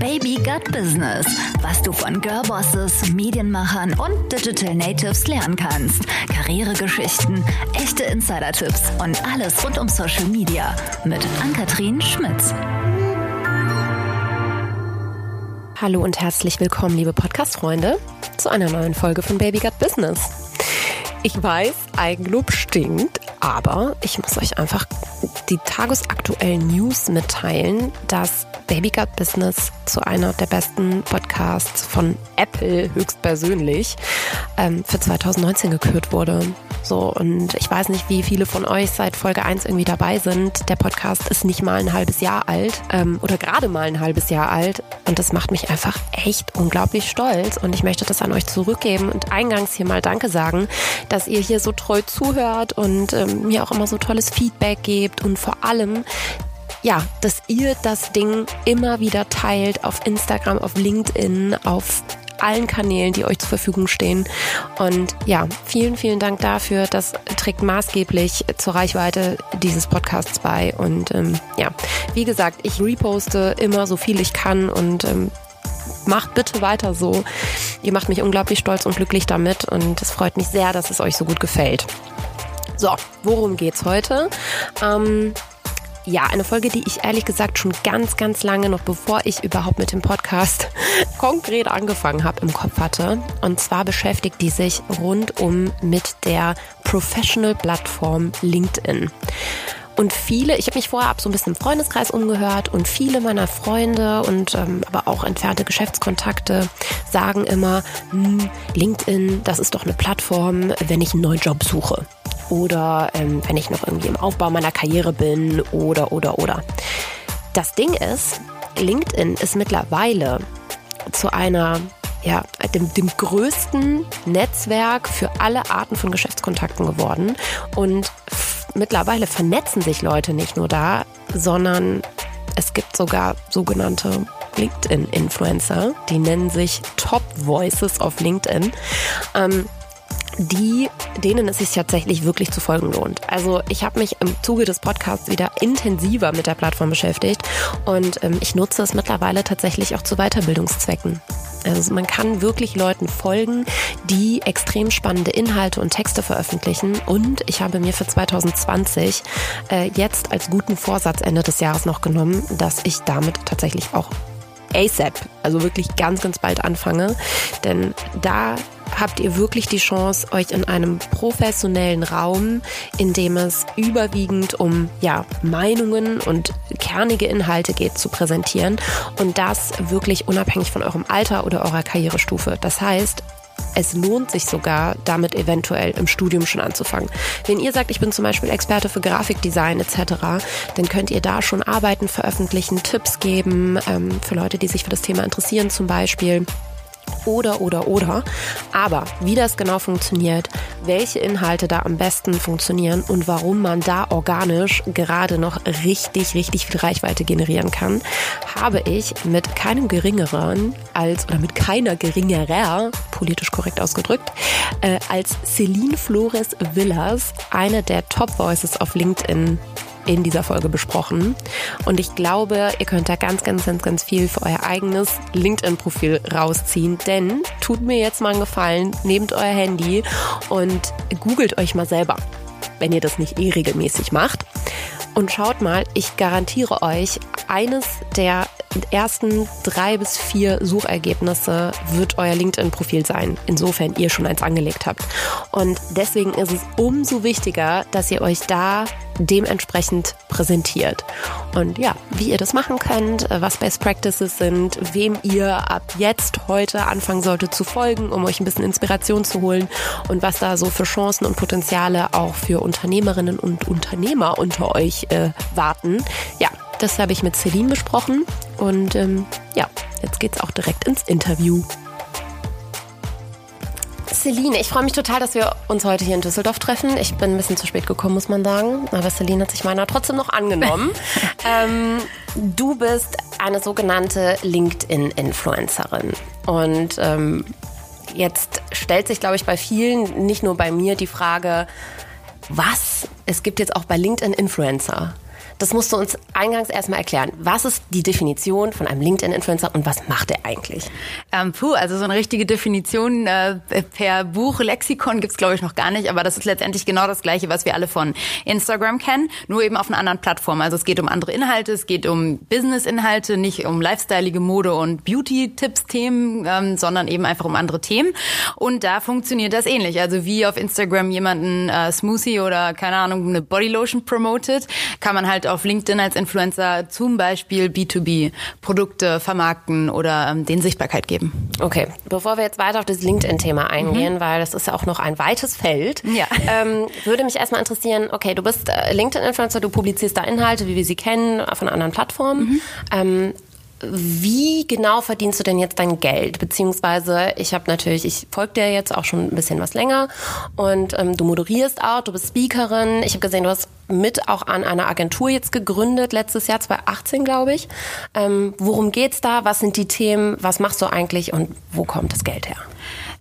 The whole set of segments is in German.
Baby Gut Business, was du von Girlbosses, Medienmachern und Digital Natives lernen kannst. Karrieregeschichten, echte Insider-Tipps und alles rund um Social Media mit Ann-Kathrin Schmitz. Hallo und herzlich willkommen, liebe Podcast-Freunde, zu einer neuen Folge von Baby Gut Business. Ich weiß, Eigenlob stinkt, aber ich muss euch einfach die tagesaktuellen News mitteilen, dass Baby Gut Business zu einer der besten Podcasts von Apple höchstpersönlich ähm, für 2019 gekürt wurde. So, und ich weiß nicht, wie viele von euch seit Folge 1 irgendwie dabei sind. Der Podcast ist nicht mal ein halbes Jahr alt ähm, oder gerade mal ein halbes Jahr alt. Und das macht mich einfach echt unglaublich stolz. Und ich möchte das an euch zurückgeben und eingangs hier mal Danke sagen, dass ihr hier so treu zuhört und ähm, mir auch immer so tolles Feedback gebt und vor allem, ja, dass ihr das Ding immer wieder teilt auf Instagram, auf LinkedIn, auf allen Kanälen, die euch zur Verfügung stehen. Und ja, vielen, vielen Dank dafür. Das trägt maßgeblich zur Reichweite dieses Podcasts bei. Und ähm, ja, wie gesagt, ich reposte immer so viel ich kann und ähm, macht bitte weiter so. Ihr macht mich unglaublich stolz und glücklich damit und es freut mich sehr, dass es euch so gut gefällt. So, worum geht's heute? Ähm, ja, eine Folge, die ich ehrlich gesagt schon ganz, ganz lange, noch bevor ich überhaupt mit dem Podcast konkret angefangen habe, im Kopf hatte. Und zwar beschäftigt die sich rundum mit der Professional-Plattform LinkedIn. Und viele, ich habe mich vorher ab so ein bisschen im Freundeskreis umgehört und viele meiner Freunde und ähm, aber auch entfernte Geschäftskontakte sagen immer, hm, LinkedIn, das ist doch eine Plattform, wenn ich einen neuen Job suche oder ähm, wenn ich noch irgendwie im Aufbau meiner Karriere bin oder, oder, oder. Das Ding ist, LinkedIn ist mittlerweile zu einer ja, dem, dem größten Netzwerk für alle Arten von Geschäftskontakten geworden. Und mittlerweile vernetzen sich Leute nicht nur da, sondern es gibt sogar sogenannte LinkedIn-Influencer, die nennen sich Top Voices auf LinkedIn. Ähm, die, denen es sich tatsächlich wirklich zu folgen lohnt. Also ich habe mich im Zuge des Podcasts wieder intensiver mit der Plattform beschäftigt und ähm, ich nutze es mittlerweile tatsächlich auch zu Weiterbildungszwecken. Also man kann wirklich Leuten folgen, die extrem spannende Inhalte und Texte veröffentlichen. Und ich habe mir für 2020 äh, jetzt als guten Vorsatz Ende des Jahres noch genommen, dass ich damit tatsächlich auch ASAP, also wirklich ganz, ganz bald anfange. Denn da habt ihr wirklich die Chance, euch in einem professionellen Raum, in dem es überwiegend um ja, Meinungen und kernige Inhalte geht, zu präsentieren. Und das wirklich unabhängig von eurem Alter oder eurer Karrierestufe. Das heißt, es lohnt sich sogar, damit eventuell im Studium schon anzufangen. Wenn ihr sagt, ich bin zum Beispiel Experte für Grafikdesign etc., dann könnt ihr da schon Arbeiten veröffentlichen, Tipps geben ähm, für Leute, die sich für das Thema interessieren zum Beispiel oder, oder, oder. Aber wie das genau funktioniert, welche Inhalte da am besten funktionieren und warum man da organisch gerade noch richtig, richtig viel Reichweite generieren kann, habe ich mit keinem geringeren als, oder mit keiner geringerer, politisch korrekt ausgedrückt, äh, als Celine Flores Villas, eine der Top Voices auf LinkedIn in dieser Folge besprochen. Und ich glaube, ihr könnt da ganz, ganz, ganz, ganz viel für euer eigenes LinkedIn-Profil rausziehen. Denn tut mir jetzt mal einen Gefallen, nehmt euer Handy und googelt euch mal selber, wenn ihr das nicht eh regelmäßig macht. Und schaut mal, ich garantiere euch, eines der ersten drei bis vier Suchergebnisse wird euer LinkedIn-Profil sein, insofern ihr schon eins angelegt habt. Und deswegen ist es umso wichtiger, dass ihr euch da dementsprechend präsentiert. Und ja, wie ihr das machen könnt, was Best Practices sind, wem ihr ab jetzt heute anfangen solltet zu folgen, um euch ein bisschen Inspiration zu holen und was da so für Chancen und Potenziale auch für Unternehmerinnen und Unternehmer unter euch äh, warten. Ja, das habe ich mit Celine besprochen und ähm, ja, jetzt geht's auch direkt ins Interview. Celine, ich freue mich total, dass wir uns heute hier in Düsseldorf treffen. Ich bin ein bisschen zu spät gekommen, muss man sagen. Aber Celine hat sich meiner trotzdem noch angenommen. ähm, du bist eine sogenannte LinkedIn-Influencerin. Und ähm, jetzt stellt sich, glaube ich, bei vielen, nicht nur bei mir, die Frage, was? Es gibt jetzt auch bei LinkedIn Influencer. Das musst du uns eingangs erstmal erklären. Was ist die Definition von einem LinkedIn-Influencer und was macht er eigentlich? Ähm, puh, also so eine richtige Definition äh, per Buch, Lexikon gibt's glaube ich noch gar nicht, aber das ist letztendlich genau das Gleiche, was wir alle von Instagram kennen, nur eben auf einer anderen Plattform. Also es geht um andere Inhalte, es geht um Business-Inhalte, nicht um lifestyleige Mode und Beauty-Tipps-Themen, ähm, sondern eben einfach um andere Themen. Und da funktioniert das ähnlich. Also wie auf Instagram jemanden äh, Smoothie oder keine Ahnung eine Bodylotion promotet, kann man halt auf LinkedIn als Influencer zum Beispiel B2B Produkte vermarkten oder ähm, den Sichtbarkeit geben. Okay, bevor wir jetzt weiter auf das LinkedIn-Thema eingehen, mhm. weil das ist ja auch noch ein weites Feld, ja. ähm, würde mich erstmal interessieren, okay, du bist äh, LinkedIn-Influencer, du publizierst da Inhalte, wie wir sie kennen, von anderen Plattformen. Mhm. Ähm, wie genau verdienst du denn jetzt dein Geld? Beziehungsweise, ich habe natürlich, ich folge dir jetzt auch schon ein bisschen was länger und ähm, du moderierst auch, du bist Speakerin. Ich habe gesehen, du hast mit auch an einer Agentur jetzt gegründet, letztes Jahr 2018, glaube ich. Ähm, worum geht's da? Was sind die Themen? Was machst du eigentlich und wo kommt das Geld her?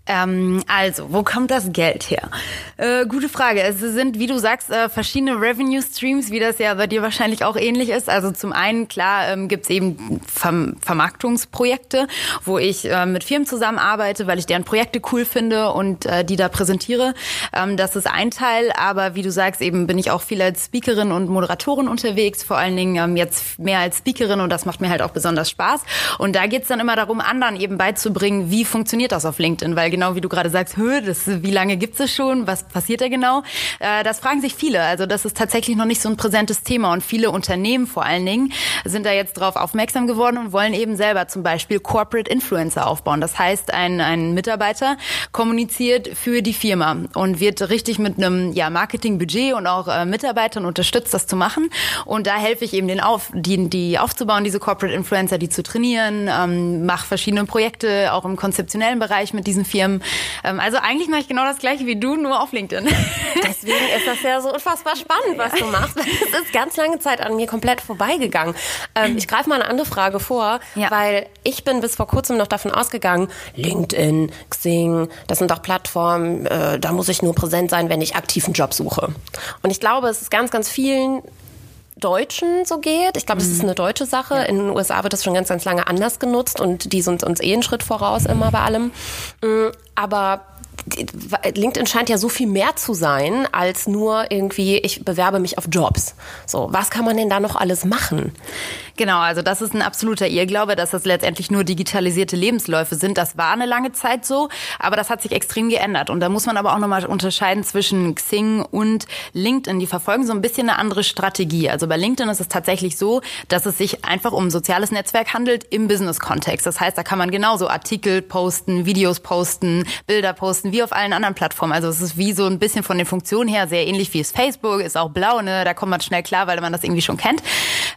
Ähm, also, wo kommt das Geld her? Äh, gute Frage. Es sind, wie du sagst, äh, verschiedene Revenue Streams, wie das ja bei dir wahrscheinlich auch ähnlich ist. Also zum einen, klar, ähm, gibt eben Ver Vermarktungsprojekte, wo ich äh, mit Firmen zusammenarbeite, weil ich deren Projekte cool finde und äh, die da präsentiere. Ähm, das ist ein Teil, aber wie du sagst, eben bin ich auch viel als Speakerin und Moderatorin unterwegs, vor allen Dingen ähm, jetzt mehr als Speakerin und das macht mir halt auch besonders Spaß. Und da geht's dann immer darum, anderen eben beizubringen, wie funktioniert das auf LinkedIn, weil genau wie du gerade sagst, Hö, das, wie lange gibt es schon, was passiert da genau? Äh, das fragen sich viele. Also das ist tatsächlich noch nicht so ein präsentes Thema und viele Unternehmen vor allen Dingen sind da jetzt drauf aufmerksam geworden und wollen eben selber zum Beispiel Corporate Influencer aufbauen. Das heißt, ein, ein Mitarbeiter kommuniziert für die Firma und wird richtig mit einem ja, Marketingbudget und auch äh, Mitarbeitern unterstützt, das zu machen. Und da helfe ich eben den auf, die, die aufzubauen, diese Corporate Influencer, die zu trainieren, ähm, mache verschiedene Projekte auch im konzeptionellen Bereich mit diesen Firmen Instagram. Ähm, also eigentlich mache ich genau das gleiche wie du, nur auf LinkedIn. Deswegen ist das ja so unfassbar spannend, was du machst. Es ist ganz lange Zeit an mir komplett vorbeigegangen. Ähm, ich greife mal eine andere Frage vor, ja. weil ich bin bis vor kurzem noch davon ausgegangen, LinkedIn, Xing, das sind doch Plattformen, äh, da muss ich nur präsent sein, wenn ich aktiv einen Job suche. Und ich glaube, es ist ganz, ganz vielen Deutschen so geht. Ich glaube, das ist mhm. eine deutsche Sache. Ja. In den USA wird das schon ganz, ganz lange anders genutzt und die sind uns eh einen Schritt voraus immer bei allem. Mm, aber LinkedIn scheint ja so viel mehr zu sein als nur irgendwie, ich bewerbe mich auf Jobs. So, was kann man denn da noch alles machen? Genau, also das ist ein absoluter Irrglaube, dass das letztendlich nur digitalisierte Lebensläufe sind. Das war eine lange Zeit so, aber das hat sich extrem geändert. Und da muss man aber auch nochmal unterscheiden zwischen Xing und LinkedIn. Die verfolgen so ein bisschen eine andere Strategie. Also bei LinkedIn ist es tatsächlich so, dass es sich einfach um ein soziales Netzwerk handelt im Business-Kontext. Das heißt, da kann man genauso Artikel posten, Videos posten, Bilder posten, wie auf allen anderen Plattformen. Also es ist wie so ein bisschen von den Funktionen her sehr ähnlich wie es Facebook, ist auch blau, ne? Da kommt man schnell klar, weil man das irgendwie schon kennt.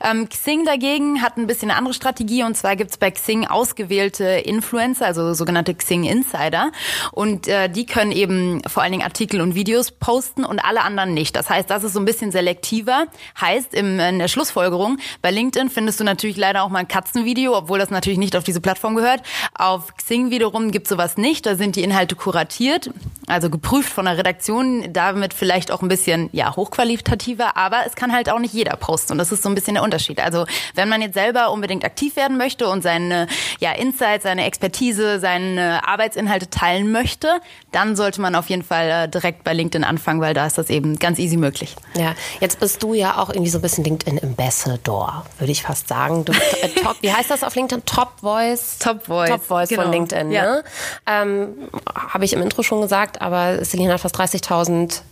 Ähm, Xing dagegen Xing hat ein bisschen eine andere Strategie und zwar gibt's bei Xing ausgewählte Influencer, also sogenannte Xing Insider und äh, die können eben vor allen Dingen Artikel und Videos posten und alle anderen nicht. Das heißt, das ist so ein bisschen selektiver. Heißt im, in der Schlussfolgerung, bei LinkedIn findest du natürlich leider auch mal ein Katzenvideo, obwohl das natürlich nicht auf diese Plattform gehört. Auf Xing wiederum gibt's sowas nicht. Da sind die Inhalte kuratiert, also geprüft von der Redaktion, damit vielleicht auch ein bisschen ja hochqualitativer, aber es kann halt auch nicht jeder posten und das ist so ein bisschen der Unterschied. Also wenn man jetzt selber unbedingt aktiv werden möchte und seine ja, Insights, seine Expertise, seine Arbeitsinhalte teilen möchte, dann sollte man auf jeden Fall äh, direkt bei LinkedIn anfangen, weil da ist das eben ganz easy möglich. Ja, jetzt bist du ja auch irgendwie so ein bisschen LinkedIn Ambassador, würde ich fast sagen. Du, äh, top, wie heißt das auf LinkedIn? Top Voice? Top Voice. Top Voice genau. von LinkedIn, ja. ne? Ähm, Habe ich im Intro schon gesagt, aber Selina hat fast 30.000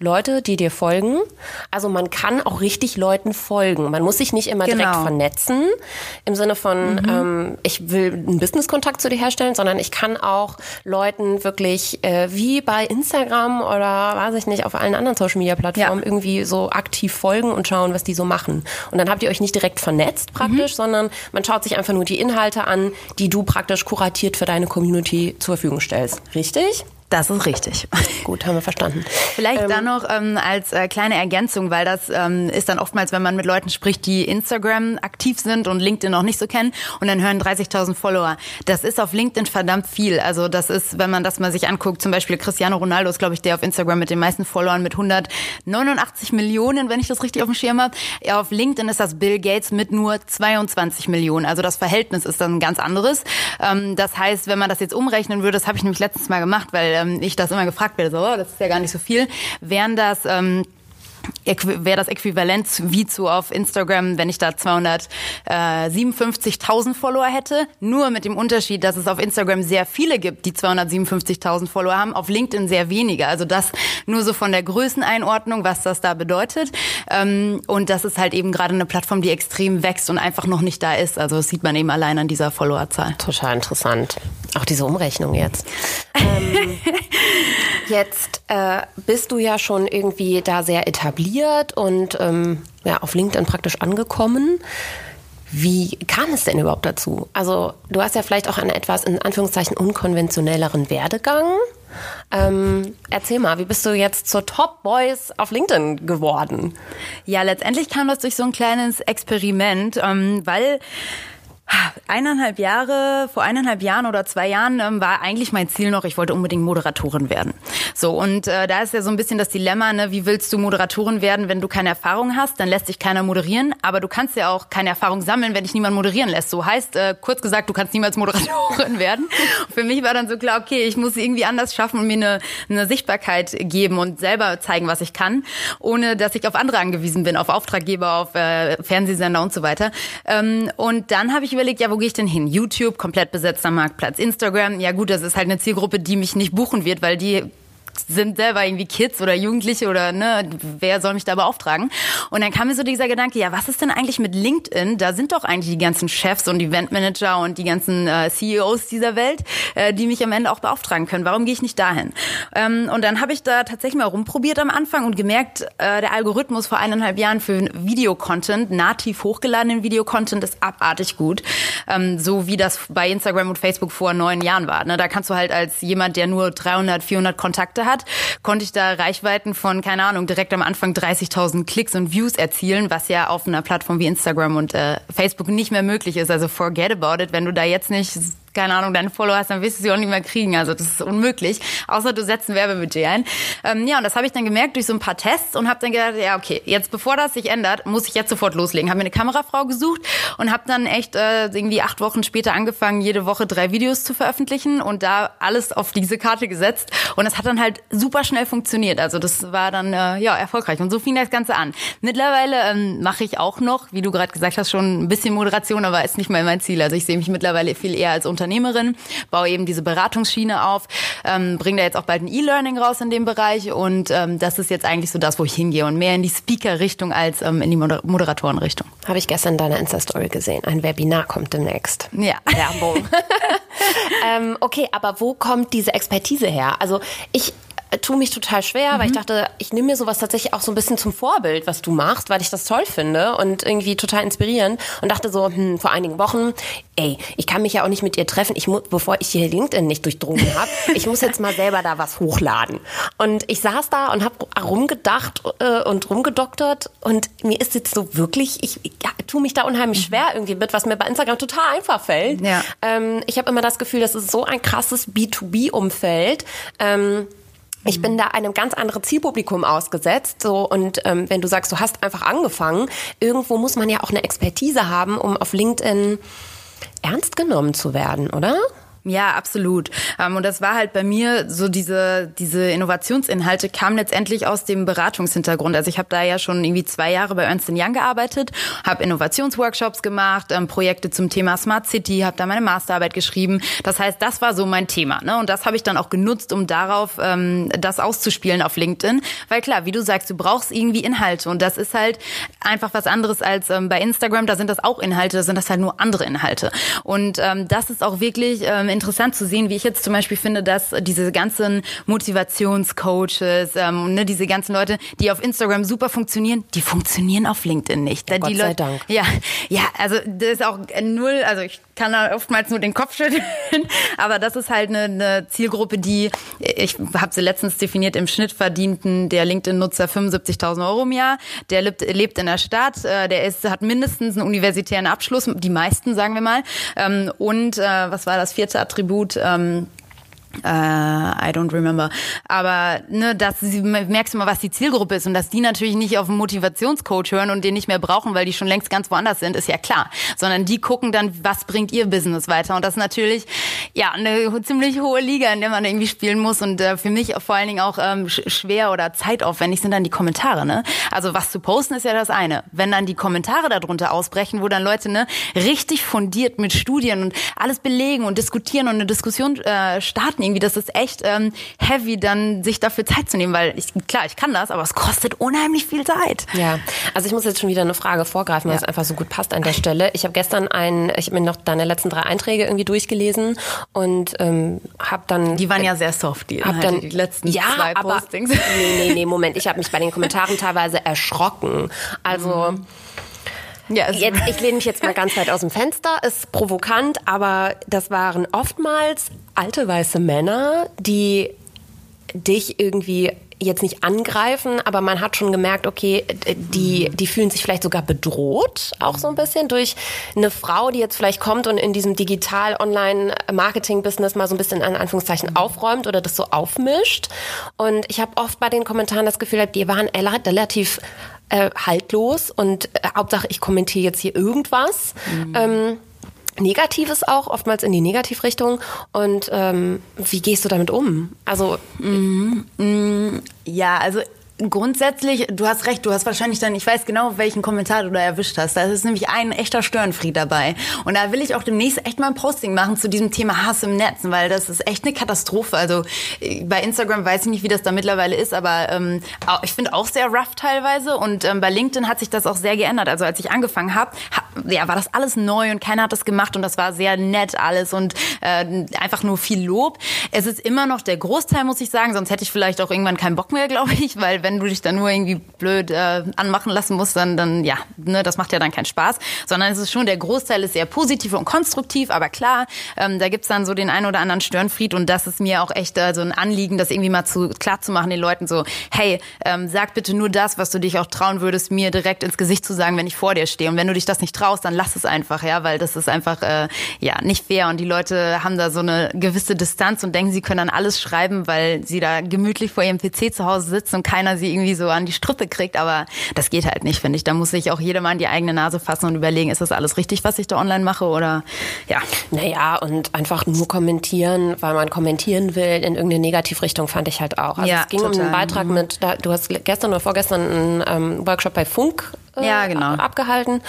Leute, die dir folgen. Also man kann auch richtig Leuten folgen. Man muss sich nicht immer genau. direkt vernetzen im Sinne von, mhm. ähm, ich will einen Business-Kontakt zu dir herstellen, sondern ich kann auch Leuten wirklich äh, wie bei Instagram oder weiß ich nicht, auf allen anderen Social-Media-Plattformen ja. irgendwie so aktiv folgen und schauen, was die so machen. Und dann habt ihr euch nicht direkt vernetzt praktisch, mhm. sondern man schaut sich einfach nur die Inhalte an, die du praktisch kuratiert für deine Community zur Verfügung stellst. Richtig? Das ist richtig. Gut, haben wir verstanden. Vielleicht ähm, dann noch ähm, als äh, kleine Ergänzung, weil das ähm, ist dann oftmals, wenn man mit Leuten spricht, die Instagram aktiv sind und LinkedIn noch nicht so kennen und dann hören 30.000 Follower. Das ist auf LinkedIn verdammt viel. Also das ist, wenn man das mal sich anguckt, zum Beispiel Cristiano Ronaldo ist, glaube ich, der auf Instagram mit den meisten Followern mit 189 Millionen, wenn ich das richtig auf dem Schirm habe. Ja, auf LinkedIn ist das Bill Gates mit nur 22 Millionen. Also das Verhältnis ist dann ein ganz anderes. Ähm, das heißt, wenn man das jetzt umrechnen würde, das habe ich nämlich letztens mal gemacht, weil ähm, ich das immer gefragt werde, so, das ist ja gar nicht so viel, wären das ähm, wäre das Äquivalent wie zu auf Instagram, wenn ich da 257.000 Follower hätte. Nur mit dem Unterschied, dass es auf Instagram sehr viele gibt, die 257.000 Follower haben, auf LinkedIn sehr wenige. Also das nur so von der Größeneinordnung, was das da bedeutet. Ähm, und das ist halt eben gerade eine Plattform, die extrem wächst und einfach noch nicht da ist. Also das sieht man eben allein an dieser Followerzahl. Total interessant. Auch diese Umrechnung jetzt. ähm, jetzt äh, bist du ja schon irgendwie da sehr etabliert und ähm, ja, auf LinkedIn praktisch angekommen. Wie kam es denn überhaupt dazu? Also du hast ja vielleicht auch einen etwas in Anführungszeichen unkonventionelleren Werdegang. Ähm, erzähl mal, wie bist du jetzt zur Top Boys auf LinkedIn geworden? Ja, letztendlich kam das durch so ein kleines Experiment, ähm, weil Eineinhalb Jahre, vor eineinhalb Jahren oder zwei Jahren ähm, war eigentlich mein Ziel noch, ich wollte unbedingt Moderatorin werden. So, und äh, da ist ja so ein bisschen das Dilemma, ne, wie willst du Moderatorin werden, wenn du keine Erfahrung hast, dann lässt dich keiner moderieren, aber du kannst ja auch keine Erfahrung sammeln, wenn dich niemand moderieren lässt. So heißt, äh, kurz gesagt, du kannst niemals Moderatorin werden. Für mich war dann so klar, okay, ich muss irgendwie anders schaffen und mir eine, eine Sichtbarkeit geben und selber zeigen, was ich kann, ohne dass ich auf andere angewiesen bin, auf Auftraggeber, auf äh, Fernsehsender und so weiter. Ähm, und dann habe ich überlegt, ja, wo gehe ich denn hin? YouTube, komplett besetzter Marktplatz. Instagram, ja gut, das ist halt eine Zielgruppe, die mich nicht buchen wird, weil die sind selber irgendwie Kids oder Jugendliche oder ne, wer soll mich da beauftragen? Und dann kam mir so dieser Gedanke, ja, was ist denn eigentlich mit LinkedIn? Da sind doch eigentlich die ganzen Chefs und Eventmanager und die ganzen äh, CEOs dieser Welt, äh, die mich am Ende auch beauftragen können. Warum gehe ich nicht dahin? Ähm, und dann habe ich da tatsächlich mal rumprobiert am Anfang und gemerkt, äh, der Algorithmus vor eineinhalb Jahren für Videocontent, nativ hochgeladenen Videocontent ist abartig gut. Ähm, so wie das bei Instagram und Facebook vor neun Jahren war. Ne? Da kannst du halt als jemand, der nur 300, 400 Kontakte hat, konnte ich da Reichweiten von, keine Ahnung, direkt am Anfang 30.000 Klicks und Views erzielen, was ja auf einer Plattform wie Instagram und äh, Facebook nicht mehr möglich ist. Also forget about it, wenn du da jetzt nicht keine Ahnung, deine Follower hast, dann wirst du sie auch nicht mehr kriegen. Also das ist unmöglich, außer du setzt ein Werbebudget ein. Ähm, ja, und das habe ich dann gemerkt durch so ein paar Tests und habe dann gedacht, ja, okay, jetzt bevor das sich ändert, muss ich jetzt sofort loslegen. Habe mir eine Kamerafrau gesucht und habe dann echt äh, irgendwie acht Wochen später angefangen, jede Woche drei Videos zu veröffentlichen und da alles auf diese Karte gesetzt. Und es hat dann halt super schnell funktioniert. Also das war dann äh, ja erfolgreich. Und so fing das Ganze an. Mittlerweile ähm, mache ich auch noch, wie du gerade gesagt hast, schon ein bisschen Moderation, aber ist nicht mehr mein Ziel. Also ich sehe mich mittlerweile viel eher als Unternehmer Unternehmerin, baue eben diese Beratungsschiene auf, ähm, bringe da jetzt auch bald ein E-Learning raus in dem Bereich und ähm, das ist jetzt eigentlich so das, wo ich hingehe und mehr in die Speaker-Richtung als ähm, in die Moder Moderatoren-Richtung. Habe ich gestern in deiner Insta-Story gesehen. Ein Webinar kommt demnächst. Ja. Werbung. ähm, okay, aber wo kommt diese Expertise her? Also ich tue mich total schwer, mhm. weil ich mhm. dachte, ich nehme mir sowas tatsächlich auch so ein bisschen zum Vorbild, was du machst, weil ich das toll finde und irgendwie total inspirierend und dachte so, hm, vor einigen Wochen, ey, ich kann mich ja auch nicht mit ihr treffen, ich muss, bevor ich hier LinkedIn nicht durchdrungen habe, ich muss jetzt mal selber da was hochladen. Und ich saß da und habe rumgedacht äh, und rumgedoktert und mir ist jetzt so wirklich, ich ja, tue mich da unheimlich schwer irgendwie mit, was mir bei Instagram total einfach fällt. Ja. Ähm, ich habe immer das Gefühl, das ist so ein krasses B2B-Umfeld. Ähm, ich bin da einem ganz anderen Zielpublikum ausgesetzt. So und ähm, wenn du sagst, du hast einfach angefangen, irgendwo muss man ja auch eine Expertise haben, um auf LinkedIn ernst genommen zu werden, oder? Ja, absolut. Ähm, und das war halt bei mir so diese diese Innovationsinhalte kamen letztendlich aus dem Beratungshintergrund. Also ich habe da ja schon irgendwie zwei Jahre bei Ernst Young gearbeitet, habe Innovationsworkshops gemacht, ähm, Projekte zum Thema Smart City, habe da meine Masterarbeit geschrieben. Das heißt, das war so mein Thema. Ne? Und das habe ich dann auch genutzt, um darauf ähm, das auszuspielen auf LinkedIn. Weil klar, wie du sagst, du brauchst irgendwie Inhalte und das ist halt einfach was anderes als bei Instagram. Da sind das auch Inhalte, da sind das halt nur andere Inhalte. Und das ist auch wirklich in interessant zu sehen, wie ich jetzt zum Beispiel finde, dass diese ganzen Motivationscoaches, ähm, ne, diese ganzen Leute, die auf Instagram super funktionieren, die funktionieren auf LinkedIn nicht. Ja, Gott sei Leute, Dank. Ja, ja, also das ist auch null, also ich kann da oftmals nur den Kopf schütteln, aber das ist halt eine, eine Zielgruppe, die, ich habe sie letztens definiert, im Schnitt verdienten der LinkedIn-Nutzer 75.000 Euro im Jahr, der lebt, lebt in der Stadt, äh, der ist, hat mindestens einen universitären Abschluss, die meisten sagen wir mal, ähm, und äh, was war das vierte Attribut? Ähm, äh, I don't remember. Aber ne, dass sie merkst du mal, was die Zielgruppe ist und dass die natürlich nicht auf einen Motivationscoach hören und den nicht mehr brauchen, weil die schon längst ganz woanders sind, ist ja klar. Sondern die gucken dann, was bringt ihr Business weiter. Und das ist natürlich ja eine ziemlich hohe Liga, in der man irgendwie spielen muss. Und äh, für mich vor allen Dingen auch ähm, schwer oder zeitaufwendig sind dann die Kommentare. Ne? Also was zu posten ist ja das eine. Wenn dann die Kommentare darunter ausbrechen, wo dann Leute ne richtig fundiert mit Studien und alles belegen und diskutieren und eine Diskussion äh, starten irgendwie, das ist echt ähm, heavy, dann sich dafür Zeit zu nehmen, weil ich, klar, ich kann das, aber es kostet unheimlich viel Zeit. Ja, also ich muss jetzt schon wieder eine Frage vorgreifen, weil Ja. es einfach so gut passt an der Stelle. Ich habe gestern ein, ich habe mir noch deine letzten drei Einträge irgendwie durchgelesen und ähm, habe dann Die waren ja sehr soft, die, hab Inhalte, dann die letzten ja, zwei aber, Postings. Nee, nee, nee, Moment. Ich habe mich bei den Kommentaren teilweise erschrocken. Also Ja, es jetzt, ich lehne mich jetzt mal ganz weit aus dem Fenster. Ist provokant, aber das waren oftmals alte weiße Männer, die dich irgendwie jetzt nicht angreifen, aber man hat schon gemerkt, okay, die, die fühlen sich vielleicht sogar bedroht, auch so ein bisschen durch eine Frau, die jetzt vielleicht kommt und in diesem Digital-Online-Marketing-Business mal so ein bisschen in Anführungszeichen aufräumt oder das so aufmischt. Und ich habe oft bei den Kommentaren das Gefühl, die waren rela- relativ äh, haltlos und äh, Hauptsache ich kommentiere jetzt hier irgendwas. Ähm, Negatives auch, oftmals in die Negativrichtung. Und ähm, wie gehst du damit um? Also Ja, also grundsätzlich, du hast recht, du hast wahrscheinlich dann, ich weiß genau, welchen Kommentar du da erwischt hast. Da ist nämlich ein echter Störenfried dabei. Und da will ich auch demnächst echt mal ein Posting machen zu diesem Thema Hass im Netz, weil das ist echt eine Katastrophe. Also äh, bei Instagram weiß ich nicht, wie das da mittlerweile ist, aber ähm, ich finde auch sehr rough teilweise. Und ähm, bei LinkedIn hat sich das auch sehr geändert. Also als ich angefangen habe, ha, ja, war das alles neu und keiner hat das gemacht und das war sehr nett alles und äh, einfach nur viel Lob. Es ist immer noch der Großteil, muss ich sagen, sonst hätte ich vielleicht auch irgendwann keinen Bock mehr, glaube ich, weil wenn du dich dann nur irgendwie blöd äh, anmachen lassen musst, dann, dann ja, ne, das macht ja dann keinen Spaß, sondern es ist schon, der Großteil ist sehr positiv und konstruktiv, aber klar, ähm, da gibt's dann so den einen oder anderen Störenfried und das ist mir auch echt äh, so ein Anliegen, das irgendwie mal zu klar zu machen den Leuten so, hey, ähm, sag bitte nur das, was du dich auch trauen würdest, mir direkt ins Gesicht zu sagen, wenn ich vor dir stehe. Und wenn du dich das nicht traust, dann lass es einfach, ja, weil das ist einfach äh, ja nicht fair. Und die Leute haben da so eine gewisse Distanz und denken, sie können dann alles schreiben, weil sie da gemütlich vor ihrem PC zu Hause sitzen und keiner sie irgendwie so an die Strippe kriegt, aber das geht halt nicht, finde ich. Da muss sich auch jeder mal in die eigene Nase fassen und überlegen, ist das alles richtig, was ich da online mache oder ja. Naja, und einfach nur kommentieren, weil man kommentieren will in irgendeine Negativrichtung, fand ich halt auch. Also Ja, es ging um total. einen Beitrag mit, da, du hast gestern oder vorgestern einen ähm, Workshop bei Funk äh, Ja, genau. abgehalten.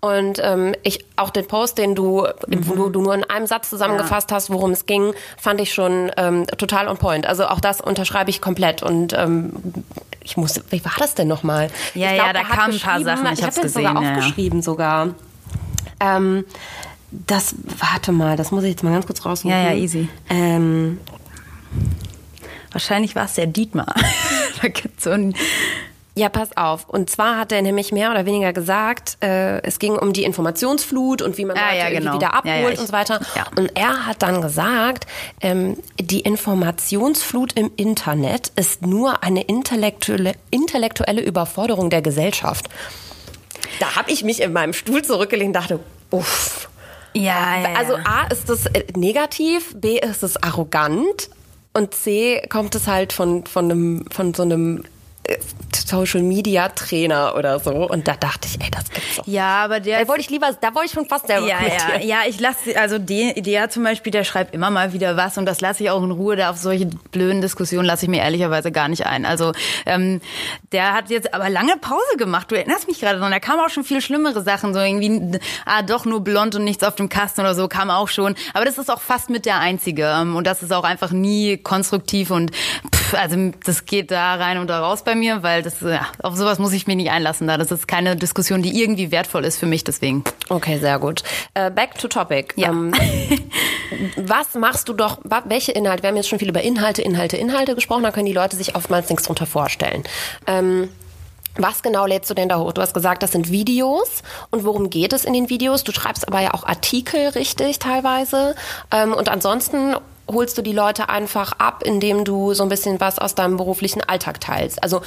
Und ähm, ich auch den Post, den du, Mhm. wo du nur in einem Satz zusammengefasst hast, worum es ging, fand ich schon ähm, total on point. Also auch das unterschreibe ich komplett. Und ähm, ich musste, wie war das denn nochmal? Ja, ich ja, glaub, da kamen ein paar Sachen, ich Ich habe das sogar gesehen, ja, ja. aufgeschrieben sogar. Ähm, das, warte mal, das muss ich jetzt mal ganz kurz raussuchen. Ja, ja, easy. Ähm, Wahrscheinlich war es der Dietmar. da gibt's so ein ja, pass auf. Und zwar hat er nämlich mehr oder weniger gesagt, äh, es ging um die Informationsflut und wie man Ah, Leute ja, genau. wieder abholt Ja, ich- und so weiter. Und er hat dann gesagt, ähm, die Informationsflut im Internet ist nur eine intellektuelle, intellektuelle Überforderung der Gesellschaft. Da habe ich mich in meinem Stuhl zurückgelehnt und dachte, uff. ja, ja, Also. A ist es äh, negativ, B ist es arrogant und C kommt es halt von, von, einem, von so einem äh, Social Media Trainer oder so. Und da dachte ich, ey, das gibt's doch. ja, aber der Da wollte ich lieber, da wollte ich schon fast selber Ja, ja, ja, ich lasse, also der, der zum Beispiel, der schreibt immer mal wieder was und das lasse ich auch in Ruhe. Da auf solche blöden Diskussionen lasse ich mir ehrlicherweise gar nicht ein. Also ähm, der hat jetzt aber lange Pause gemacht. Du erinnerst mich gerade dran. Da kamen auch schon viel schlimmere Sachen, so irgendwie, ah, doch nur blond und nichts auf dem Kasten oder so, kam auch schon. Aber das ist auch fast mit der einzige ähm, und das ist auch einfach nie konstruktiv und pff, also das geht da rein und da raus bei mir, weil das ja, auf sowas muss ich mich nicht einlassen da. Das ist keine Diskussion, die irgendwie wertvoll ist für mich, deswegen. Okay, sehr gut. Äh, back to topic. Ja. Ähm, was machst du doch, welche Inhalte, wir haben jetzt schon viel über Inhalte, Inhalte, Inhalte gesprochen, da können die Leute sich oftmals nichts drunter vorstellen. Ähm, was genau lädst du denn da hoch? Du hast gesagt, das sind Videos. Und worum geht es in den Videos? Du schreibst aber ja auch Artikel richtig teilweise. Ähm, und ansonsten holst du die Leute einfach ab, indem du so ein bisschen was aus deinem beruflichen Alltag teilst. Also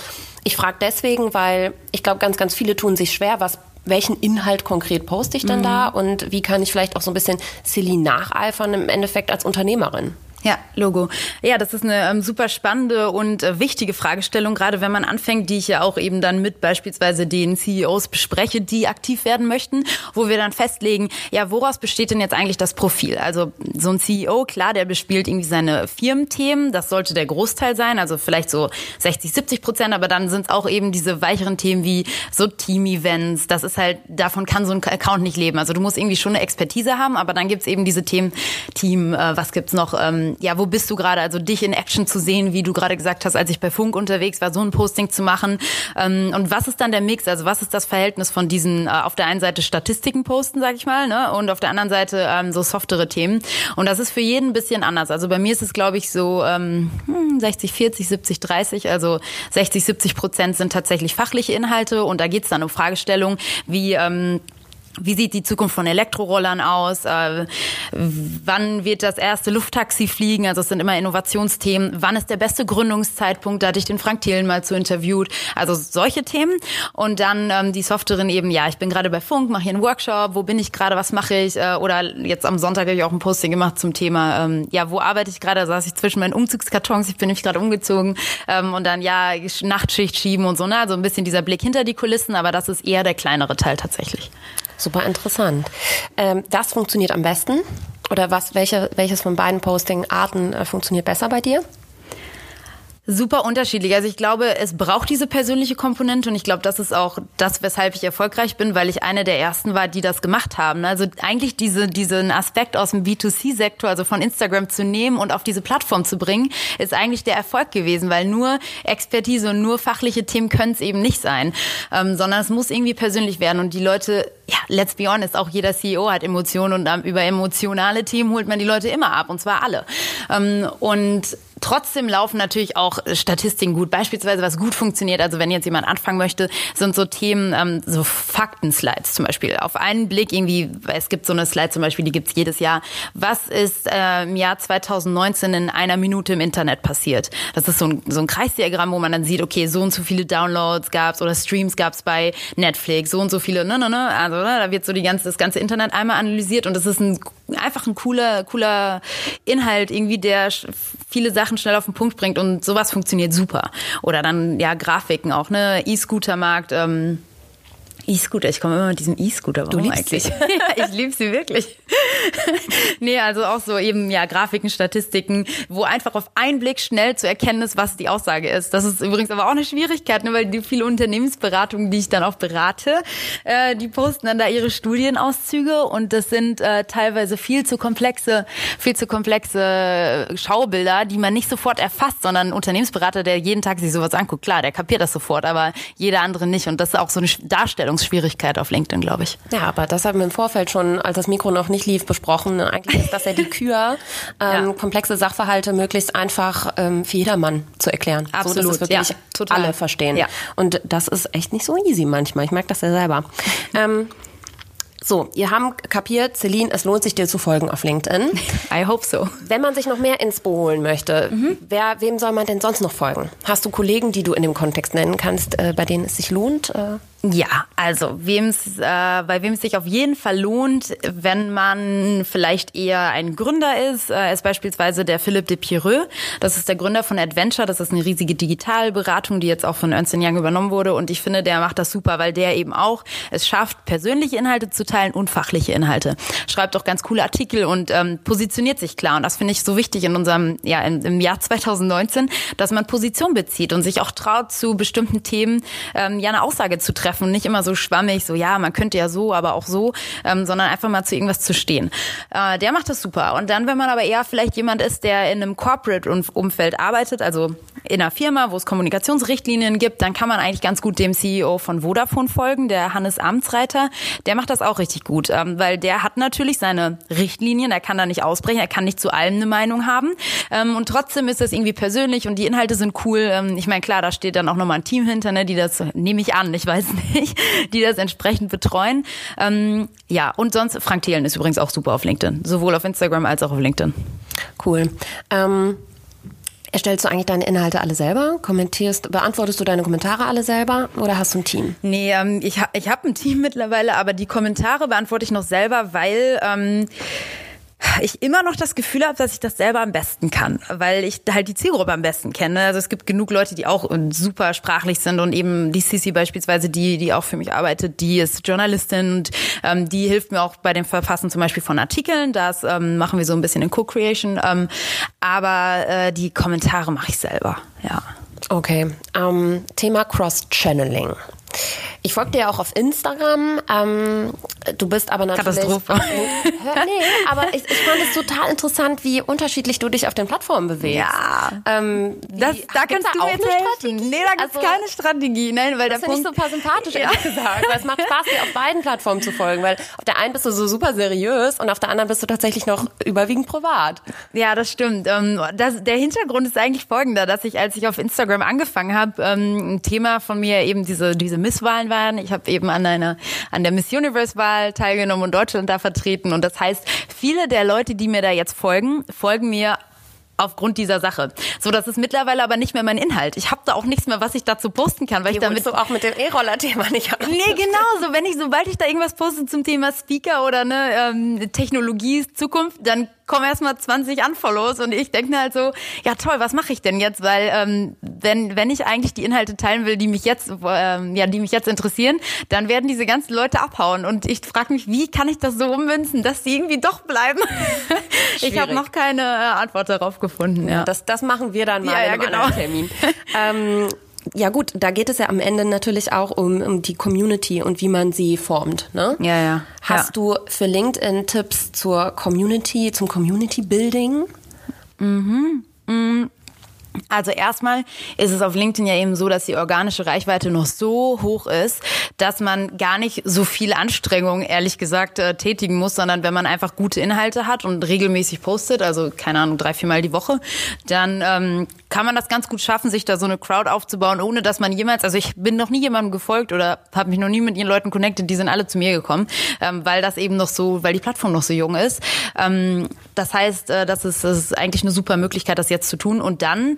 ich frage deswegen, weil ich glaube, ganz, ganz viele tun sich schwer, was welchen Inhalt konkret poste ich denn mhm. da und wie kann ich vielleicht auch so ein bisschen Celine nacheifern im Endeffekt als Unternehmerin? Ja, Logo. Ja, das ist eine ähm, super spannende und äh, wichtige Fragestellung, gerade wenn man anfängt, die ich ja auch eben dann mit beispielsweise den CEOs bespreche, die aktiv werden möchten, wo wir dann festlegen, ja, woraus besteht denn jetzt eigentlich das Profil? Also so ein CEO, klar, der bespielt irgendwie seine Firmenthemen, das sollte der Großteil sein, also vielleicht so 60, 70 Prozent, aber dann sind es auch eben diese weicheren Themen wie so Team-Events, das ist halt, davon kann so ein Account nicht leben. Also du musst irgendwie schon eine Expertise haben, aber dann gibt's eben diese Themen, Team, äh, was gibt's noch, ähm, ja, wo bist du gerade? Also dich in Action zu sehen, wie du gerade gesagt hast, als ich bei Funk unterwegs war, so ein Posting zu machen. Ähm, und was ist dann der Mix? Also was ist das Verhältnis von diesen äh, auf der einen Seite Statistiken posten, sag ich mal, ne? und auf der anderen Seite ähm, so softere Themen. Und das ist für jeden ein bisschen anders. Also bei mir ist es, glaube ich, so ähm, 60, 40, 70, 30. Also 60, 70 Prozent sind tatsächlich fachliche Inhalte und da geht's dann um Fragestellungen wie ähm, wie sieht die Zukunft von Elektrorollern aus? Äh, wann wird das erste Lufttaxi fliegen? Also es sind immer Innovationsthemen. Wann ist der beste Gründungszeitpunkt? Da hatte ich den Frank Thelen mal zu interviewt. Also solche Themen. Und dann ähm, die Softerin eben, ja, ich bin gerade bei Funk, mache hier einen Workshop. Wo bin ich gerade? Was mache ich? Äh, oder jetzt am Sonntag habe ich auch ein Posting gemacht zum Thema, ähm, ja, wo arbeite ich gerade? Da saß ich zwischen meinen Umzugskartons. Ich bin nämlich gerade umgezogen. Ähm, und dann, ja, Nachtschicht schieben und so. Ne? Also ein bisschen dieser Blick hinter die Kulissen. Aber das ist eher der kleinere Teil tatsächlich. Super interessant. Ähm, das funktioniert am besten? Oder was, welche, welches von beiden Posting-Arten äh, funktioniert besser bei dir? Super unterschiedlich. Also ich glaube, es braucht diese persönliche Komponente und ich glaube, das ist auch das, weshalb ich erfolgreich bin, weil ich eine der ersten war, die das gemacht haben. Also eigentlich diese, diesen Aspekt aus dem B2C-Sektor, also von Instagram zu nehmen und auf diese Plattform zu bringen, ist eigentlich der Erfolg gewesen, weil nur Expertise und nur fachliche Themen können es eben nicht sein, ähm, sondern es muss irgendwie persönlich werden und die Leute, ja, let's be honest, auch jeder CEO hat Emotionen und ähm, über emotionale Themen holt man die Leute immer ab und zwar alle. Ähm, und Trotzdem laufen natürlich auch Statistiken gut. Beispielsweise, was gut funktioniert, also wenn jetzt jemand anfangen möchte, sind so Themen, ähm, so Fakten-Slides zum Beispiel. Auf einen Blick irgendwie, es gibt so eine Slide zum Beispiel, die gibt's jedes Jahr. Was ist äh, im Jahr 2019 in einer Minute im Internet passiert? Das ist so ein, so ein Kreisdiagramm, wo man dann sieht, okay, so und so viele Downloads gab's oder Streams gab's bei Netflix, so und so viele, ne, ne, ne. Also ne, da wird so die ganze, das ganze Internet einmal analysiert und das ist ein einfach ein cooler, cooler Inhalt irgendwie, der viele Sachen schnell auf den Punkt bringt und sowas funktioniert super. Oder dann ja Grafiken auch, ne, E-Scooter-Markt. Ähm, E-Scooter, ich komme immer mit diesem E-Scooter. Du liebst eigentlich? Sie. ich liebe sie wirklich. nee, also auch so eben ja Grafiken, Statistiken, wo einfach auf einen Blick schnell zu erkennen ist, was die Aussage ist. Das ist übrigens aber auch eine Schwierigkeit, ne, weil die viele Unternehmensberatungen, die ich dann auch berate, äh, die posten dann da ihre Studienauszüge und das sind äh, teilweise viel zu komplexe, viel zu komplexe Schaubilder, die man nicht sofort erfasst, sondern ein Unternehmensberater, der jeden Tag sich sowas anguckt, klar, der kapiert das sofort, aber jeder andere nicht und das ist auch so eine Darstellung Darstellungsschwierigkeit auf LinkedIn, glaube ich. Ja, aber das haben wir im Vorfeld schon, als das Mikro noch nicht lief, besprochen. Eigentlich ist das ja die Kür, ähm, ja. komplexe Sachverhalte möglichst einfach ähm, für jedermann zu erklären. Absolut, so, dass es wirklich ja, total. alle verstehen. Ja. Und das ist echt nicht so easy manchmal. Ich merke das ja selber. ähm, so, ihr haben kapiert, Celine, es lohnt sich dir zu folgen auf LinkedIn. I hope so. Wenn man sich noch mehr Inspo holen möchte, mhm. wer, wem soll man denn sonst noch folgen? Hast du Kollegen, die du in dem Kontext nennen kannst, äh, bei denen es sich lohnt? Äh? Ja, also wem's, äh, bei wem es sich auf jeden Fall lohnt, wenn man vielleicht eher ein Gründer ist, äh, ist beispielsweise der Philippe de Pierreux. Das ist der Gründer von Adventure. Das ist eine riesige Digitalberatung, die jetzt auch von Ernst Young übernommen wurde. Und ich finde, der macht das super, weil der eben auch es schafft, persönliche Inhalte zu teilen und fachliche Inhalte. Schreibt auch ganz coole Artikel und ähm, positioniert sich klar. Und das finde ich so wichtig in unserem, ja, im, im Jahr 2019, dass man Position bezieht und sich auch traut, zu bestimmten Themen ähm, ja eine Aussage zu treffen treffen. Nicht immer so schwammig, so ja, man könnte ja so, aber auch so, ähm, sondern einfach mal zu irgendwas zu stehen. Äh, der macht das super. Und dann, wenn man aber eher vielleicht jemand ist, der in einem Corporate-Umfeld arbeitet, also in einer Firma, wo es Kommunikationsrichtlinien gibt, dann kann man eigentlich ganz gut dem CEO von Vodafone folgen, der Hannes Amtsreiter. Der macht das auch richtig gut, ähm, weil der hat natürlich seine Richtlinien, er kann da nicht ausbrechen, er kann nicht zu allem eine Meinung haben. Ähm, und trotzdem ist das irgendwie persönlich und die Inhalte sind cool. Ähm, ich meine, klar, da steht dann auch nochmal ein Team hinter, ne, die das, nehme ich an, ich weiß nicht, die das entsprechend betreuen. Ähm, ja, und sonst, Frank Thelen ist übrigens auch super auf LinkedIn, sowohl auf Instagram als auch auf LinkedIn. Cool. Ähm Erstellst du eigentlich deine Inhalte alle selber? Kommentierst, beantwortest du deine Kommentare alle selber oder hast du ein Team? Nee, ähm, ich, ha ich habe ein Team mittlerweile, aber die Kommentare beantworte ich noch selber, weil ähm, ich immer noch das Gefühl habe, dass ich das selber am besten kann, weil ich halt die Zielgruppe am besten kenne. Also es gibt genug Leute, die auch super sprachlich sind und eben die Sissy beispielsweise, die, die auch für mich arbeitet, die ist Journalistin und ähm, die hilft mir auch bei dem Verfassen zum Beispiel von Artikeln. Das ähm, machen wir so ein bisschen in Co-Creation. Ähm, aber äh, die Kommentare mache ich selber, ja. Okay. Ähm, Thema Cross-Channeling. Ich folge dir auch auf Instagram. Ähm, du bist aber natürlich. Katastrophe. nee, aber ich, ich, fand es total interessant, wie unterschiedlich du dich auf den Plattformen bewegst. Ja. Ähm, das, da kannst da du mir helfen. Nee, da gibt es also, keine Strategie. Nein, weil das finde ich super sympathisch, ehrlich gesagt. Weil es macht Spaß, dir auf beiden Plattformen zu folgen. Weil auf der einen bist du so super seriös und auf der anderen bist du tatsächlich noch überwiegend privat. Ja, das stimmt. Ähm, das, der Hintergrund ist eigentlich folgender, dass ich, als ich auf Instagram angefangen habe, ähm, ein Thema von mir eben diese, diese Misswahlen waren. Ich habe eben an einer an der Miss Universe Wahl teilgenommen und Deutschland da vertreten und das heißt, viele der Leute, die mir da jetzt folgen, folgen mir aufgrund dieser Sache. So, das ist mittlerweile aber nicht mehr mein Inhalt. Ich habe da auch nichts mehr, was ich dazu posten kann, weil Hier ich damit du auch mit dem E-Roller-Thema nicht. Nee, genau. So, wenn ich sobald ich da irgendwas poste zum Thema Speaker oder ne ähm, Technologie Zukunft, dann kommen erstmal 20 Unfollows und ich denke mir halt so, ja toll, was mache ich denn jetzt? Weil ähm, wenn, wenn ich eigentlich die Inhalte teilen will, die mich jetzt, ähm, ja, die mich jetzt interessieren, dann werden diese ganzen Leute abhauen. Und ich frage mich, wie kann ich das so ummünzen, dass sie irgendwie doch bleiben? ich habe noch keine äh, Antwort darauf gefunden. Ja. Das, das machen wir dann mal ja, ja, genau. Termin. ähm, ja gut, da geht es ja am Ende natürlich auch um, um die Community und wie man sie formt. Ne? Ja, ja. Hast ja. du für LinkedIn Tipps zur Community, zum Community Building? Mhm. mhm. Also erstmal ist es auf LinkedIn ja eben so, dass die organische Reichweite noch so hoch ist, dass man gar nicht so viel Anstrengung, ehrlich gesagt, äh, tätigen muss, sondern wenn man einfach gute Inhalte hat und regelmäßig postet, also keine Ahnung, drei, viermal die Woche, dann ähm, kann man das ganz gut schaffen, sich da so eine Crowd aufzubauen, ohne dass man jemals, also ich bin noch nie jemandem gefolgt oder habe mich noch nie mit ihren Leuten connected, die sind alle zu mir gekommen, ähm, weil das eben noch so, weil die Plattform noch so jung ist. Ähm, das heißt, äh, das, ist, das ist eigentlich eine super Möglichkeit, das jetzt zu tun und dann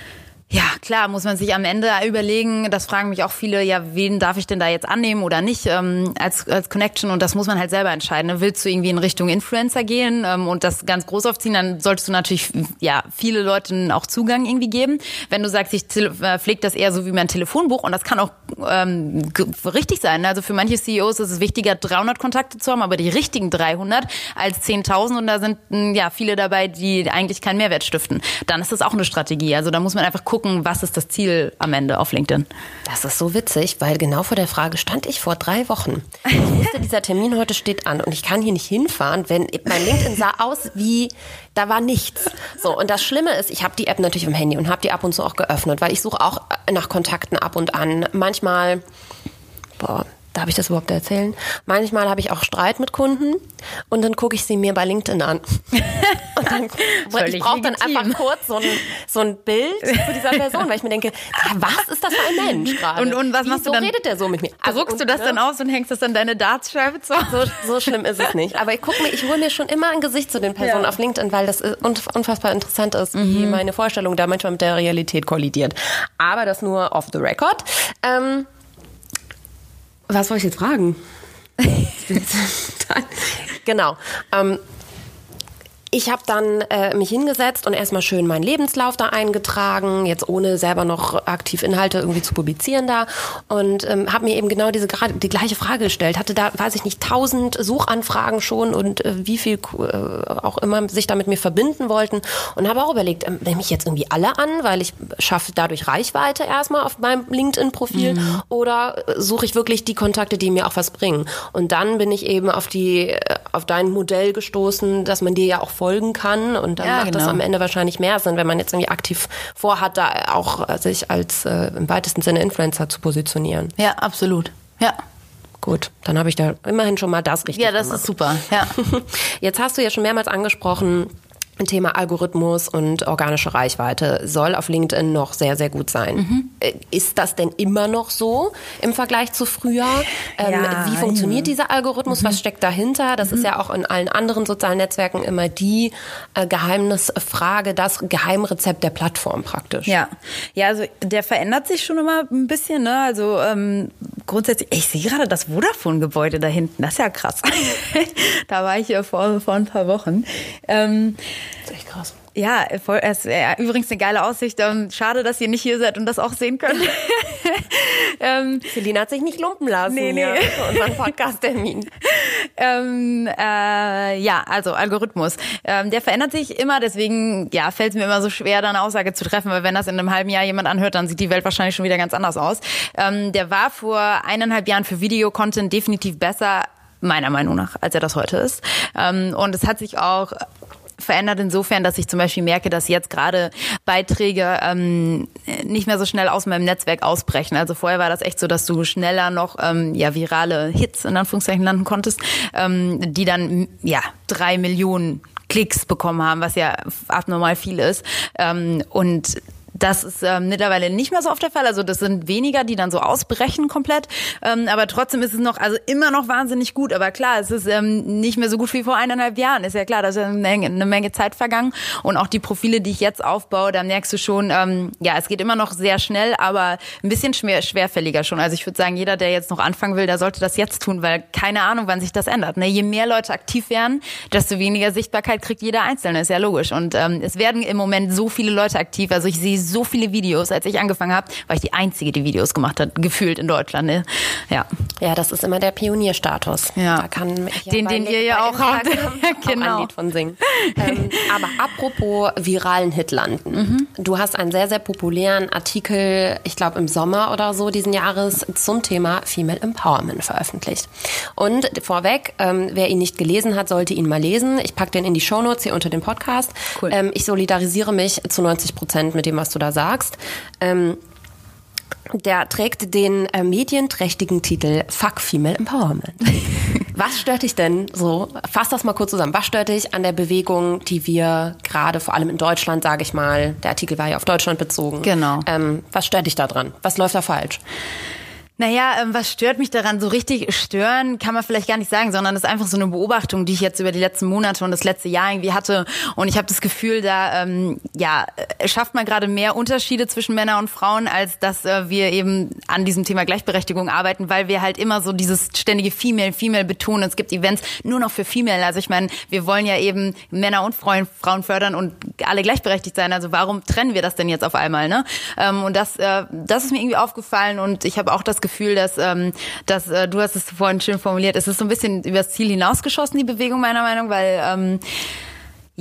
ja, klar, muss man sich am Ende überlegen, das fragen mich auch viele, ja, wen darf ich denn da jetzt annehmen oder nicht ähm, als, als Connection und das muss man halt selber entscheiden. Ne? Willst du irgendwie in Richtung Influencer gehen ähm, und das ganz groß aufziehen, dann solltest du natürlich ja viele Leuten auch Zugang irgendwie geben. Wenn du sagst, ich äh, pflege das eher so wie mein Telefonbuch und das kann auch ähm, richtig sein. Ne? Also für manche CEOs ist es wichtiger, 300 Kontakte zu haben, aber die richtigen 300 als 10.000 und da sind ja viele dabei, die eigentlich keinen Mehrwert stiften. Dann ist das auch eine Strategie. Also da muss man einfach gucken, gucken, was ist das Ziel am Ende auf LinkedIn. Das ist so witzig, weil genau vor der Frage stand ich vor drei Wochen. Ich wusste, dieser Termin heute steht an und ich kann hier nicht hinfahren, wenn mein LinkedIn sah aus wie, da war nichts. So, und das Schlimme ist, ich habe die App natürlich im Handy und habe die ab und zu auch geöffnet, weil ich suche auch nach Kontakten ab und an. Manchmal, boah, darf ich das überhaupt erzählen? Manchmal habe ich auch Streit mit Kunden und dann gucke ich sie mir bei LinkedIn an. Und dann, ich brauche dann einfach kurz so ein, so ein Bild zu dieser Person, weil ich mir denke, was ist das für ein Mensch gerade? Und, und was Wieso machst du dann? redet der so mit mir? Also, druckst du das ne? dann aus und hängst das an deine Dartscheibe zu? So, so schlimm ist es nicht. Aber ich gucke mir, ich hole mir schon immer ein Gesicht zu den Personen ja. auf LinkedIn, weil das unfassbar interessant ist, mhm. wie meine Vorstellung da manchmal mit der Realität kollidiert. Aber das nur off the record. Ähm, was soll ich jetzt fragen? genau. Ähm, ich habe dann äh, mich hingesetzt und erstmal schön meinen Lebenslauf da eingetragen, jetzt ohne selber noch aktiv Inhalte irgendwie zu publizieren da und ähm, habe mir eben genau diese gerade die gleiche Frage gestellt. Hatte da, weiß ich nicht, tausend Suchanfragen schon und äh, wie viel äh, auch immer sich da mit mir verbinden wollten und habe auch überlegt, ähm, nehme ich jetzt irgendwie alle an, weil ich schaffe dadurch Reichweite erstmal auf meinem LinkedIn-Profil mhm. oder äh, suche ich wirklich die Kontakte, die mir auch was bringen? Und dann bin ich eben auf die äh, auf dein Modell gestoßen, dass man dir ja auch folgen kann und dann Ja, macht das genau. am Ende wahrscheinlich mehr Sinn, wenn man jetzt irgendwie aktiv vorhat, da auch äh, sich als äh, im weitesten Sinne Influencer zu positionieren. Ja, absolut. Ja. Gut, dann habe ich da immerhin schon mal das richtig Ja, das gemacht. ist super. Ja. Jetzt hast du ja schon mehrmals angesprochen, Thema Algorithmus und organische Reichweite soll auf LinkedIn noch sehr, sehr gut sein. Äh, Ist das denn immer noch so im Vergleich zu früher? Ähm, Ja, wie funktioniert dieser Algorithmus? Mhm. Was steckt dahinter? Das ist ja auch in allen anderen sozialen Netzwerken immer die äh, Geheimnisfrage, das Geheimrezept der Plattform praktisch. Ja, ja, also der verändert sich schon immer ein bisschen, ne? Also ähm, grundsätzlich, ich sehe gerade das Vodafone-Gebäude da hinten, das ist ja krass. da war ich ja vor, vor ein paar Wochen. Ähm, Das ist echt krass. Ja, voll, es ist äh, übrigens eine geile Aussicht. Ähm, schade, dass ihr nicht hier seid und das auch sehen könnt. ähm, Selina hat sich nicht lumpen lassen Nee, nee. ja, für unseren Podcast-Termin. ähm, äh, ja, also Algorithmus. Ähm, der verändert sich immer, deswegen ja, fällt es mir immer so schwer, da eine Aussage zu treffen, weil wenn das in einem halben Jahr jemand anhört, dann sieht die Welt wahrscheinlich schon wieder ganz anders aus. Ähm, der war vor eineinhalb Jahren für Videocontent definitiv besser, meiner Meinung nach, als er das heute ist. Ähm, und es hat sich auch verändert insofern, dass ich zum Beispiel merke, dass jetzt gerade Beiträge ähm, nicht mehr so schnell aus meinem Netzwerk ausbrechen. Also vorher war das echt so, dass du schneller noch ähm, ja virale Hits in Anführungszeichen landen konntest, ähm, die dann ja drei Millionen Klicks bekommen haben, was ja abnormal viel ist. Ähm, und das ist ähm, mittlerweile nicht mehr so oft der Fall. Also das sind weniger, die dann so ausbrechen komplett. Ähm, aber trotzdem ist es noch, also immer noch wahnsinnig gut. Aber klar, es ist ähm, nicht mehr so gut wie vor eineinhalb Jahren. Ist ja klar, da ist ja eine Menge, eine Menge Zeit vergangen. Und auch die Profile, die ich jetzt aufbaue, da merkst du schon, ähm, ja, es geht immer noch sehr schnell, aber ein bisschen schwer, schwerfälliger schon. Also ich würde sagen, jeder, der jetzt noch anfangen will, der sollte das jetzt tun, weil keine Ahnung, wann sich das ändert. Ne? Je mehr Leute aktiv werden, desto weniger Sichtbarkeit kriegt jeder Einzelne. Ist ja logisch. Und ähm, es werden im Moment so viele Leute aktiv. Also ich sehe so viele Videos. Als ich angefangen habe, war ich die Einzige, die Videos gemacht hat, gefühlt in Deutschland. Ne? Ja. Ja, das ist immer der Pionierstatus. Ja. Da kann Den- den ihr ja auch habt. Instagram auch Genau. ein Lied von singen. ähm, aber apropos viralen Hit landen. Du hast einen sehr, sehr populären Artikel, ich glaube im Sommer oder so diesen Jahres, zum Thema Female Empowerment veröffentlicht. Und vorweg, ähm, wer ihn nicht gelesen hat, sollte ihn mal lesen. Ich packe den in die Shownotes hier unter dem Podcast. Cool. Ähm, ich solidarisiere mich zu 90 Prozent mit dem, was du da sagst. Ähm, der trägt den äh, medienträchtigen Titel Fuck Female Empowerment. Was stört dich denn so? Fass das mal kurz zusammen. Was stört dich an der Bewegung, die wir gerade vor allem in Deutschland, sage ich mal, der Artikel war ja auf Deutschland bezogen. Genau. Ähm, was stört dich da dran? Was läuft da falsch? Naja, ähm, was stört mich daran? So richtig stören kann man vielleicht gar nicht sagen, sondern das ist einfach so eine Beobachtung, die ich jetzt über die letzten Monate und das letzte Jahr irgendwie hatte. Und ich habe das Gefühl, da ähm, ja äh, schafft man gerade mehr Unterschiede zwischen Männern und Frauen, als dass äh, wir eben an diesem Thema Gleichberechtigung arbeiten, weil wir halt immer so dieses ständige Female, Female betonen. Es gibt Events nur noch für Female. Also ich meine, wir wollen ja eben Männer und Frauen, Frauen fördern und alle gleichberechtigt sein. Also warum trennen wir das denn jetzt auf einmal? Ne? Ähm, und das, äh, das ist mir irgendwie aufgefallen und ich habe auch das Gefühl, dass, ähm, dass äh, du hast es vorhin schön formuliert, es ist so ein bisschen übers Ziel hinausgeschossen, die Bewegung meiner Meinung, weil ähm,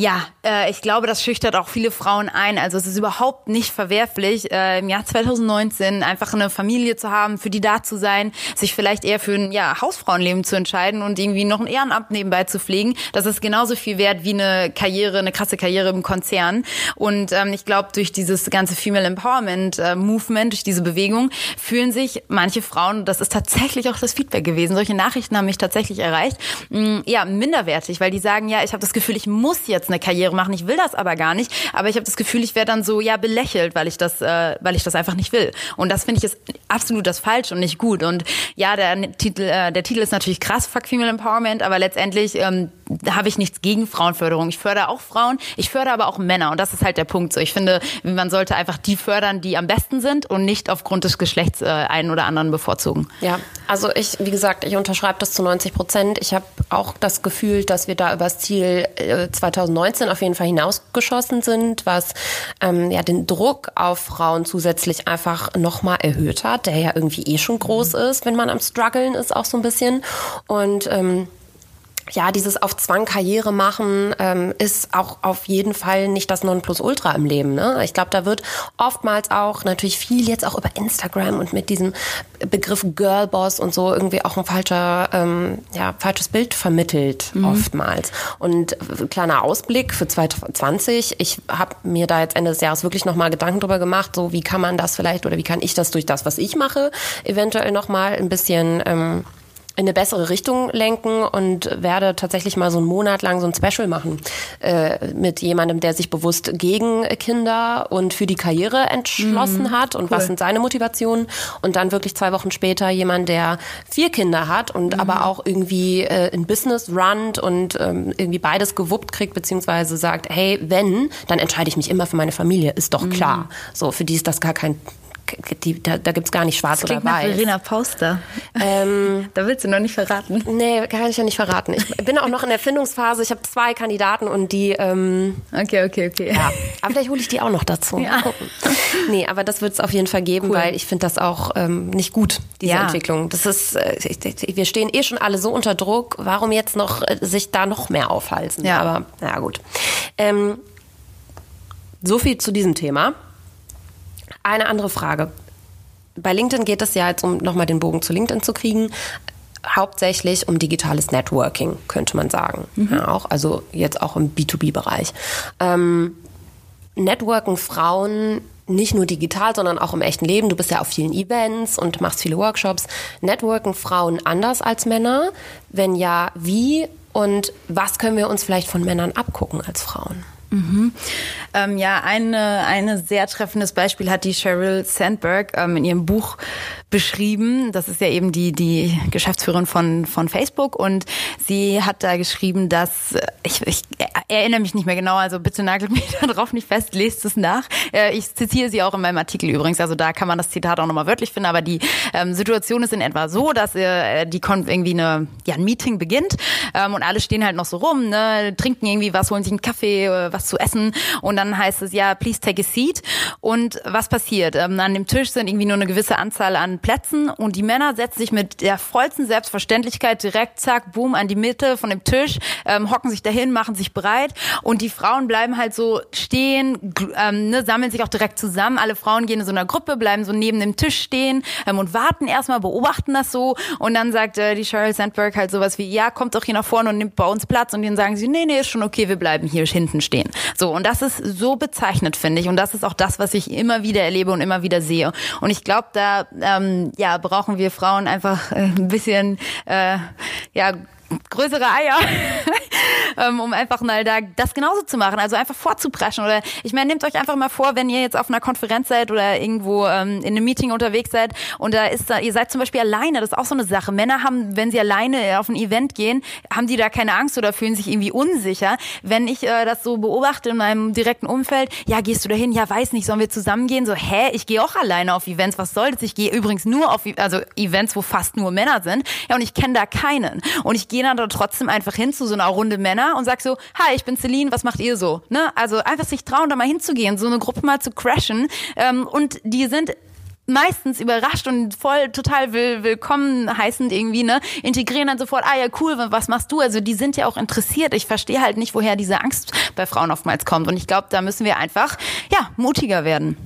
ja, äh, ich glaube, das schüchtert auch viele Frauen ein. Also es ist überhaupt nicht verwerflich, äh, im Jahr 2019 einfach eine Familie zu haben, für die da zu sein, sich vielleicht eher für ein ja, Hausfrauenleben zu entscheiden und irgendwie noch ein Ehrenamt nebenbei zu pflegen. Das ist genauso viel wert wie eine Karriere, eine krasse Karriere im Konzern. Und ähm, ich glaube, durch dieses ganze Female Empowerment äh, Movement, durch diese Bewegung, fühlen sich manche Frauen, das ist tatsächlich auch das Feedback gewesen, solche Nachrichten haben mich tatsächlich erreicht, mh, ja, minderwertig, weil die sagen, ja, ich habe das Gefühl, ich muss jetzt eine Karriere machen, ich will das aber gar nicht, aber ich habe das Gefühl, ich werde dann so ja belächelt, weil ich das, äh, weil ich das einfach nicht will. Und das finde ich ist absolut das falsch und nicht gut. Und ja, der Titel, äh, der Titel ist natürlich krass, Fuck Female Empowerment, aber letztendlich ähm, habe ich nichts gegen Frauenförderung. Ich fördere auch Frauen, ich fördere aber auch Männer und das ist halt der Punkt. So, ich finde, man sollte einfach die fördern, die am besten sind und nicht aufgrund des Geschlechts äh, einen oder anderen bevorzugen. Ja, also ich, wie gesagt, ich unterschreibe das zu 90 Prozent. Ich habe auch das Gefühl, dass wir da übers Ziel äh, 2019 auf jeden Fall hinausgeschossen sind, was ähm, ja den Druck auf Frauen zusätzlich einfach nochmal erhöht hat, der ja irgendwie eh schon groß ist, wenn man am struggeln ist auch so ein bisschen. Und ähm, ja, dieses auf Zwang Karriere machen ähm, ist auch auf jeden Fall nicht das Nonplusultra im Leben. Ne? Ich glaube, da wird oftmals auch natürlich viel jetzt auch über Instagram und mit diesem Begriff Girlboss und so irgendwie auch ein falscher, ähm, ja, falsches Bild vermittelt mhm. oftmals. Und äh, kleiner Ausblick für 2020. Ich habe mir da jetzt Ende des Jahres wirklich nochmal Gedanken drüber gemacht, so wie kann man das vielleicht oder wie kann ich das durch das, was ich mache, eventuell nochmal ein bisschen ähm, in eine bessere Richtung lenken und werde tatsächlich mal so einen Monat lang so ein Special machen äh, mit jemandem, der sich bewusst gegen Kinder und für die Karriere entschlossen mhm, hat und cool. was sind seine Motivationen und dann wirklich zwei Wochen später jemand, der vier Kinder hat und mhm. aber auch irgendwie äh, ein Business runnt und ähm, irgendwie beides gewuppt kriegt beziehungsweise sagt, hey, wenn, dann entscheide ich mich immer für meine Familie, ist doch mhm. klar. So, für die ist das gar kein die, da, da gibt es gar nicht schwarz das oder weiß. Nach Verena Pauster. Ähm, da willst du noch nicht verraten. Nee, kann ich ja nicht verraten. Ich bin auch noch in der Findungsphase. Ich habe zwei Kandidaten und die. Ähm, okay, okay, okay. Ja, aber vielleicht hole ich die auch noch dazu. Ja. Nee, aber das wird es auf jeden Fall geben, cool. weil ich finde das auch ähm, nicht gut, diese ja. Entwicklung. Das ist, äh, wir stehen eh schon alle so unter Druck. Warum jetzt noch äh, sich da noch mehr aufhalten? Ja. Aber na gut. Ähm, so viel zu diesem Thema. Eine andere Frage. Bei LinkedIn geht es ja jetzt, um nochmal den Bogen zu LinkedIn zu kriegen, hauptsächlich um digitales Networking, könnte man sagen. Mhm. Ja, auch, also jetzt auch im B2B-Bereich. Ähm, networken Frauen nicht nur digital, sondern auch im echten Leben. Du bist ja auf vielen Events und machst viele Workshops. Networken Frauen anders als Männer? Wenn ja, wie? Und was können wir uns vielleicht von Männern abgucken als Frauen? Mhm. Ähm, ja, eine, eine sehr treffendes Beispiel hat die Sheryl Sandberg ähm, in ihrem Buch beschrieben. Das ist ja eben die, die Geschäftsführerin von, von Facebook und sie hat da geschrieben, dass, ich, ich erinnere mich nicht mehr genau, also bitte nagelt mich darauf nicht fest, lest es nach. Äh, ich zitiere sie auch in meinem Artikel übrigens, also da kann man das Zitat auch nochmal wörtlich finden, aber die ähm, Situation ist in etwa so, dass äh, die irgendwie eine, ja, ein Meeting beginnt ähm, und alle stehen halt noch so rum, ne, trinken irgendwie was, holen sich einen Kaffee, äh, was zu essen und dann heißt es, ja, please take a seat und was passiert? Ähm, an dem Tisch sind irgendwie nur eine gewisse Anzahl an Plätzen und die Männer setzen sich mit der vollsten Selbstverständlichkeit direkt, zack, boom, an die Mitte von dem Tisch, ähm, hocken sich dahin, machen sich bereit und die Frauen bleiben halt so stehen, ähm, ne, sammeln sich auch direkt zusammen. Alle Frauen gehen in so einer Gruppe, bleiben so neben dem Tisch stehen ähm, und warten erstmal, beobachten das so und dann sagt äh, die Sheryl Sandberg halt sowas wie, ja, kommt doch hier nach vorne und nimmt bei uns Platz und denen sagen sie, nee, nee, ist schon okay, wir bleiben hier hinten stehen. So, und das ist so bezeichnet, finde ich. Und das ist auch das, was ich immer wieder erlebe und immer wieder sehe. Und ich glaube, da ähm, ja, brauchen wir Frauen einfach äh, ein bisschen äh, ja, größere Eier, um einfach mal da das genauso zu machen, also einfach vorzupreschen. Oder ich meine, nehmt euch einfach mal vor, wenn ihr jetzt auf einer Konferenz seid oder irgendwo ähm, in einem Meeting unterwegs seid und da ist da, ihr seid zum Beispiel alleine, das ist auch so eine Sache. Männer haben, wenn sie alleine auf ein Event gehen, haben die da keine Angst oder fühlen sich irgendwie unsicher. Wenn ich äh, das so beobachte in meinem direkten Umfeld, ja, gehst du da hin? Ja, weiß nicht, sollen wir zusammen gehen? So, hä, ich gehe auch alleine auf Events, was soll das? Ich gehe übrigens nur auf also Events, wo fast nur Männer sind. Ja, und ich kenne da keinen. Und ich gehe dann trotzdem einfach hin zu so einer Runde Männer und sag so, hi, ich bin Celine, was macht ihr so? Ne? Also einfach sich trauen, da mal hinzugehen, so eine Gruppe mal zu crashen. Ähm, und die sind meistens überrascht und voll total will, willkommen heißend irgendwie, ne, integrieren dann sofort, ah ja, cool, was machst du? Also die sind ja auch interessiert. Ich verstehe halt nicht, woher diese Angst bei Frauen oftmals kommt. Und ich glaube, da müssen wir einfach, ja, mutiger werden.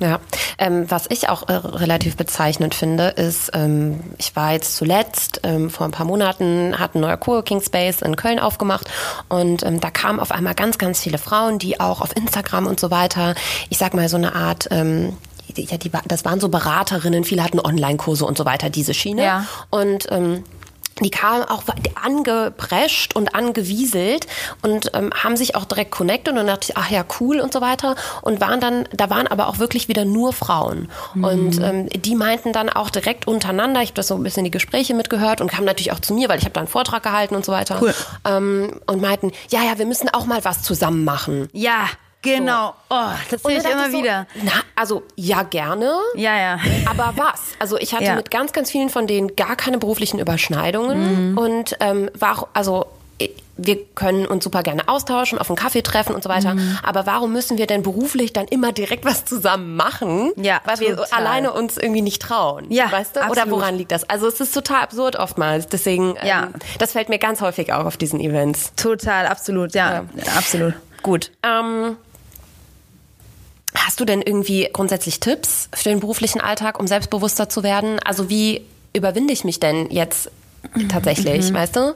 Ja, ähm, was ich auch äh, relativ bezeichnend finde, ist, ähm, ich war jetzt zuletzt ähm, vor ein paar Monaten, hat ein neuer Coworking Space in Köln aufgemacht und ähm, da kamen auf einmal ganz, ganz viele Frauen, die auch auf Instagram und so weiter, ich sag mal so eine Art ähm, ja, die, das waren so Beraterinnen, viele hatten Online-Kurse und so weiter, diese Schiene. Ja. Und ähm, die kamen auch angeprescht und angewieselt und ähm, haben sich auch direkt connected und dann dachte ich, ach ja, cool und so weiter und waren dann, da waren aber auch wirklich wieder nur Frauen mhm. und ähm, die meinten dann auch direkt untereinander, ich habe das so ein bisschen die Gespräche mitgehört und kamen natürlich auch zu mir, weil ich habe da einen Vortrag gehalten und so weiter cool. ähm, und meinten, ja, ja, wir müssen auch mal was zusammen machen. Ja, Genau. So. Oh, das sehe ich immer so, wieder. Na, also ja gerne. Ja, ja. Aber was? Also ich hatte ja. mit ganz, ganz vielen von denen gar keine beruflichen Überschneidungen mhm. und ähm, war also wir können uns super gerne austauschen, auf einen Kaffee treffen und so weiter. Mhm. Aber warum müssen wir denn beruflich dann immer direkt was zusammen machen? Ja, weil total. wir alleine uns irgendwie nicht trauen. Ja, weißt du? Absolut. Oder woran liegt das? Also es ist total absurd oftmals. Deswegen, ja. Ähm, das fällt mir ganz häufig auch auf diesen Events. Total, absolut, ja, ja. absolut. Gut. Ähm, hast du denn irgendwie grundsätzlich Tipps für den beruflichen Alltag, um selbstbewusster zu werden? Also wie überwinde ich mich denn jetzt tatsächlich, mhm. weißt du?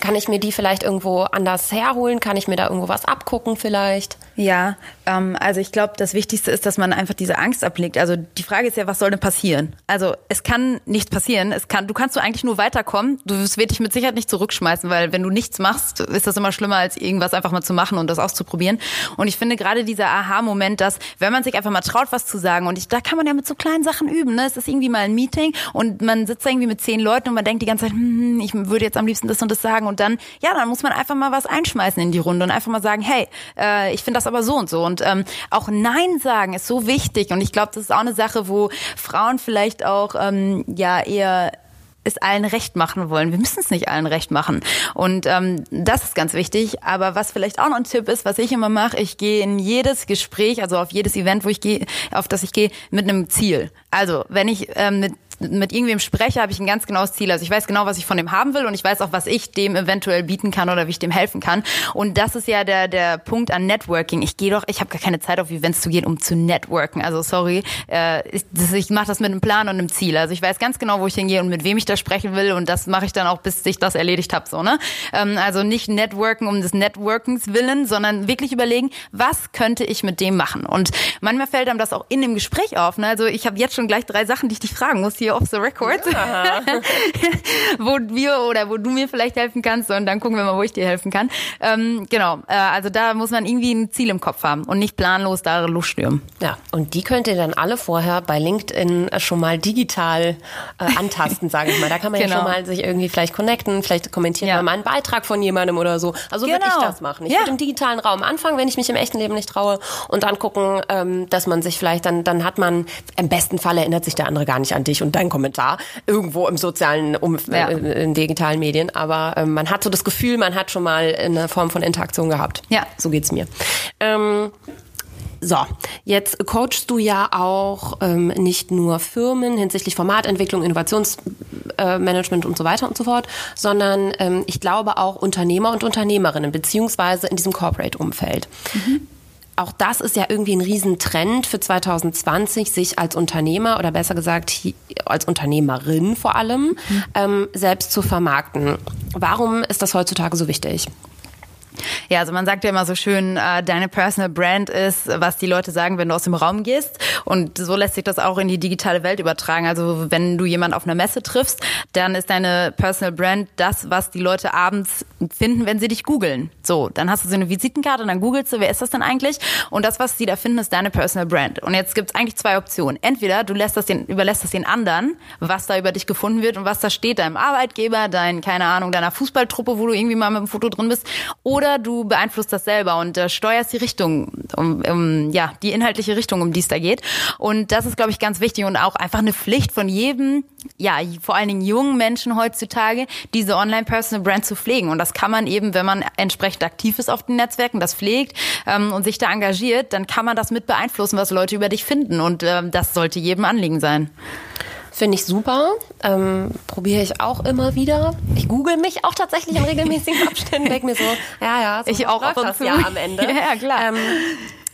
Kann ich mir die vielleicht irgendwo anders herholen? Kann ich mir da irgendwo was abgucken vielleicht? Ja, ähm, also ich glaube, das Wichtigste ist, dass man einfach diese Angst ablegt. Also die Frage ist ja, was soll denn passieren? Also es kann nichts passieren. Es kann, du kannst so eigentlich nur weiterkommen. Du wirst dich mit Sicherheit nicht zurückschmeißen, weil wenn du nichts machst, ist das immer schlimmer, als irgendwas einfach mal zu machen und das auszuprobieren. Und ich finde gerade dieser Aha-Moment, dass wenn man sich einfach mal traut, was zu sagen, und ich, da kann man ja mit so kleinen Sachen üben. Ne? Es ist irgendwie mal ein Meeting und man sitzt irgendwie mit zehn Leuten und man denkt die ganze Zeit, hm, hm ich würde jetzt am liebsten das und das sagen. Und dann, ja, dann muss man einfach mal was einschmeißen in die Runde und einfach mal sagen, hey, äh, ich finde das aber so und so. Und ähm, auch Nein sagen ist so wichtig. Und ich glaube, das ist auch eine Sache, wo Frauen vielleicht auch ähm, ja eher es allen recht machen wollen. Wir müssen es nicht allen recht machen. Und ähm, das ist ganz wichtig. Aber was vielleicht auch noch ein Tipp ist, was ich immer mache, ich gehe in jedes Gespräch, also auf jedes Event, wo ich gehe, auf das ich gehe, mit einem Ziel. Also wenn ich ähm, mit mit irgendwem spreche, habe ich ein ganz genaues Ziel. Also ich weiß genau, was ich von dem haben will und ich weiß auch, was ich dem eventuell bieten kann oder wie ich dem helfen kann. Und das ist ja der der Punkt an Networking. Ich gehe doch, ich habe gar keine Zeit auf Events zu gehen, um zu networken. Also sorry, äh, ich, ich mache das mit einem Plan und einem Ziel. Also ich weiß ganz genau, wo ich hingehe und mit wem ich da sprechen will und das mache ich dann auch, bis ich das erledigt habe. So ne? Ähm, also nicht Networken um des Networkens willen, sondern wirklich überlegen, was könnte ich mit dem machen. Und manchmal fällt einem das auch in dem Gespräch auf. Ne? Also ich habe jetzt schon gleich drei Sachen, die ich dich fragen muss hier hier off the record, ja. wo wir oder wo du mir vielleicht helfen kannst und dann gucken wir mal, wo ich dir helfen kann. Ähm, genau, äh, also da muss man irgendwie ein Ziel im Kopf haben und nicht planlos da losstürmen. Ja, und die könnt ihr dann alle vorher bei LinkedIn schon mal digital äh, antasten, sage ich mal. Da kann man genau. ja schon mal sich irgendwie vielleicht connecten, vielleicht kommentieren ja. mal einen Beitrag von jemandem oder so. Also genau. würde ich das machen. Ich ja. würde im digitalen Raum anfangen, wenn ich mich im echten Leben nicht traue und dann gucken, ähm, dass man sich vielleicht dann, dann hat man, im besten Fall erinnert sich der andere gar nicht an dich und dein Kommentar irgendwo im sozialen, Umf ja. äh, in digitalen Medien. Aber ähm, man hat so das Gefühl, man hat schon mal eine Form von Interaktion gehabt. Ja. So geht's mir. Ähm, so, jetzt coachst du ja auch ähm, nicht nur Firmen hinsichtlich Formatentwicklung, Innovationsmanagement äh, und so weiter und so fort, sondern ähm, ich glaube auch Unternehmer und Unternehmerinnen, beziehungsweise in diesem Corporate-Umfeld. Mhm auch das ist ja irgendwie ein Riesentrend für 2020, sich als Unternehmer oder besser gesagt als Unternehmerin vor allem mhm. ähm, selbst zu vermarkten. Warum ist das heutzutage so wichtig? Ja, also man sagt ja immer so schön, äh, deine Personal Brand ist, was die Leute sagen, wenn du aus dem Raum gehst. Und so lässt sich das auch in die digitale Welt übertragen. Also wenn du jemanden auf einer Messe triffst, dann ist deine Personal Brand das, was die Leute abends finden, wenn sie dich googeln. So, dann hast du so eine Visitenkarte und dann googelst du, wer ist das denn eigentlich? Und das, was sie da finden, ist deine Personal Brand. Und jetzt gibt's eigentlich zwei Optionen. Entweder du lässt das den, überlässt das den anderen, was da über dich gefunden wird und was da steht, deinem Arbeitgeber, dein, keine Ahnung, deiner Fußballtruppe, wo du irgendwie mal mit dem Foto drin bist, oder du beeinflusst das selber und äh, steuerst die Richtung, um, um, ja, die inhaltliche Richtung, um die es da geht. Und das ist, glaube ich, ganz wichtig und auch einfach eine Pflicht von jedem, ja, vor allen Dingen jungen Menschen heutzutage, diese Online-Personal-Brand zu pflegen. Und das kann man eben, wenn man entsprechend aktiv ist auf den Netzwerken, das pflegt ähm, und sich da engagiert, dann kann man das mit beeinflussen, was Leute über dich finden. Und ähm, das sollte jedem Anliegen sein. Finde ich super. Ähm, Probiere ich auch immer wieder. Ich google mich auch tatsächlich in regelmäßigen Abständen. Denke mir so, ja, ja, so ich auch läuft das ja am Ende. ja, klar. Ähm,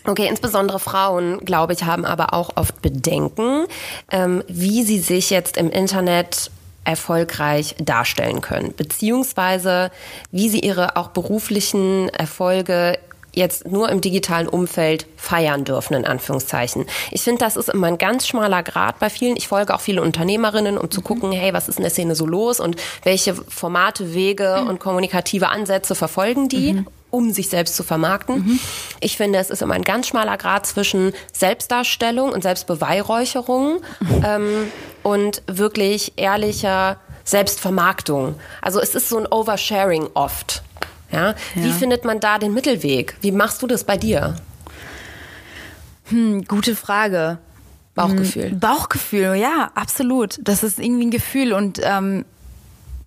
Okay, insbesondere Frauen, glaube ich, haben aber auch oft Bedenken, ähm, wie sie sich jetzt im Internet erfolgreich darstellen können, beziehungsweise wie sie ihre auch beruflichen Erfolge jetzt nur im digitalen Umfeld feiern dürfen, in Anführungszeichen. Ich finde, das ist immer ein ganz schmaler Grad bei vielen. Ich folge auch viele Unternehmerinnen, um zu mhm. gucken, hey, was ist in der Szene so los und welche Formate, Wege mhm. und kommunikative Ansätze verfolgen die. Mhm um sich selbst zu vermarkten. Mhm. Ich finde, es ist immer ein ganz schmaler Grad zwischen Selbstdarstellung und Selbstbeweihräucherung mhm. ähm, und wirklich ehrlicher Selbstvermarktung. Also es ist so ein Oversharing oft. Ja? ja? Wie findet man da den Mittelweg? Wie machst du das bei dir? Hm, gute Frage. Bauchgefühl. Hm, Bauchgefühl, ja, absolut. Das ist irgendwie ein Gefühl und ähm,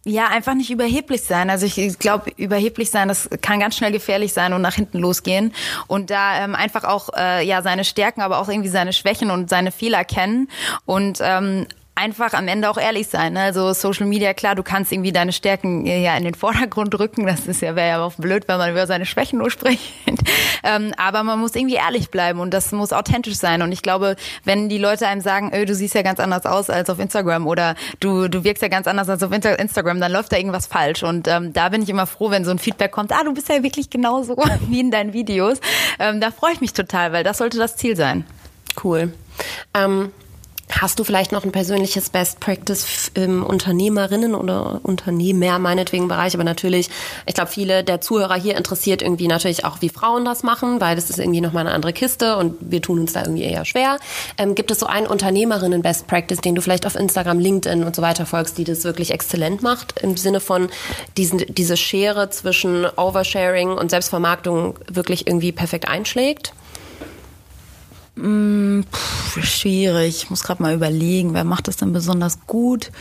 ja, einfach nicht überheblich sein. Also ich glaube, überheblich sein, das kann ganz schnell gefährlich sein und nach hinten losgehen. Und da ähm, einfach auch äh, ja seine Stärken, aber auch irgendwie seine Schwächen und seine Fehler kennen und ähm, einfach am Ende auch ehrlich sein. Ne? Also Social Media, klar, du kannst irgendwie deine Stärken äh, ja in den Vordergrund rücken. Das ist ja wäre ja auch blöd, wenn man über seine Schwächen nur spricht. ähm, aber man muss irgendwie ehrlich bleiben und das muss authentisch sein. Und ich glaube, wenn die Leute einem sagen, du siehst ja ganz anders aus als auf Instagram oder du du wirkst ja ganz anders als auf Instagram, dann läuft da irgendwas falsch. Und ähm, da bin ich immer froh, wenn so ein Feedback kommt. Ah, du bist ja wirklich genauso wie in deinen Videos. Ähm, da freue ich mich total, weil das sollte das Ziel sein. Cool. Ähm Hast du vielleicht noch ein persönliches Best Practice im Unternehmerinnen oder Unternehmer meinetwegen Bereich? Aber natürlich, ich glaube, viele der Zuhörer hier interessiert irgendwie natürlich auch, wie Frauen das machen, weil das ist irgendwie nochmal eine andere Kiste und wir tun uns da irgendwie eher schwer. Ähm, gibt es so einen Unternehmerinnen Best Practice, den du vielleicht auf Instagram, LinkedIn und so weiter folgst, die das wirklich exzellent macht im Sinne von diesen, diese Schere zwischen Oversharing und Selbstvermarktung wirklich irgendwie perfekt einschlägt? Mm, pff, schwierig. Ich muss gerade mal überlegen, wer macht das denn besonders gut?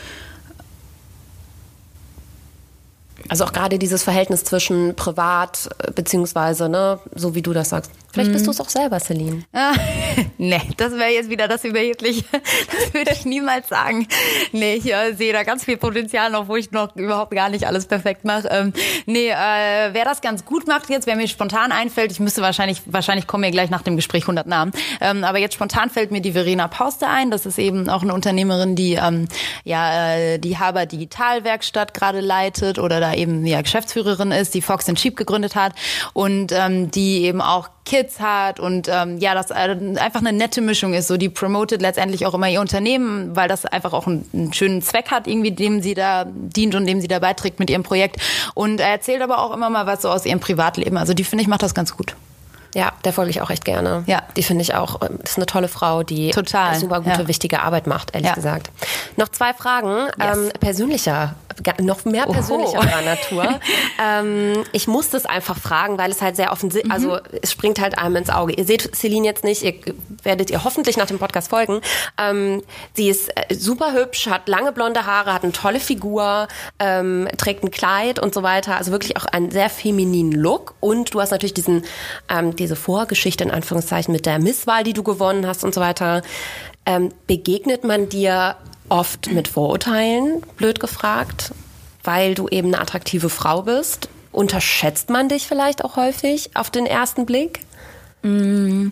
Also auch gerade dieses Verhältnis zwischen privat äh, beziehungsweise, ne, so wie du das sagst. Vielleicht bist mhm. du es auch selber, Celine. Ah, nee, das wäre jetzt wieder das überhebliche. Das würde ich niemals sagen. Nee, ich äh, sehe da ganz viel Potenzial noch, wo ich noch überhaupt gar nicht alles perfekt mache. Ähm, nee, äh, wer das ganz gut macht jetzt, wer mir spontan einfällt, ich müsste wahrscheinlich, wahrscheinlich kommen mir gleich nach dem Gespräch 100 Namen. Ähm, aber jetzt spontan fällt mir die Verena Pauste ein. Das ist eben auch eine Unternehmerin, die ähm, ja äh, die Haber Digitalwerkstatt gerade leitet oder da eben ja Geschäftsführerin ist, die Fox Sheep gegründet hat und ähm, die eben auch Kids hat und ähm, ja, das äh, einfach eine nette Mischung ist. So, die promotet letztendlich auch immer ihr Unternehmen, weil das einfach auch einen, einen, schönen Zweck hat, irgendwie, dem sie da dient und dem sie da beiträgt mit ihrem Projekt. Und er erzählt aber auch immer mal was so aus ihrem Privatleben. Also die finde ich macht das ganz gut. Ja, der folge ich auch echt gerne. Ja. Die finde ich auch, das ähm, ist eine tolle Frau, die Total. super gute, ja. wichtige Arbeit macht, ehrlich ja. gesagt. Noch zwei Fragen, yes. ähm, persönlicher, noch mehr persönlicher Natur. ähm, ich muss das einfach fragen, weil es halt sehr offensichtlich, mhm. also es springt halt einem ins Auge. Ihr seht Celine jetzt nicht, ihr werdet ihr hoffentlich nach dem Podcast folgen. Ähm, sie ist äh, super hübsch, hat lange blonde Haare, hat eine tolle Figur, ähm, trägt ein Kleid und so weiter. Also wirklich auch einen sehr femininen Look. Und du hast natürlich diesen, ähm, diese Vorgeschichte in Anführungszeichen mit der Misswahl, die du gewonnen hast und so weiter. Ähm, begegnet man dir oft mit Vorurteilen, blöd gefragt, weil du eben eine attraktive Frau bist? Unterschätzt man dich vielleicht auch häufig auf den ersten Blick? Mm,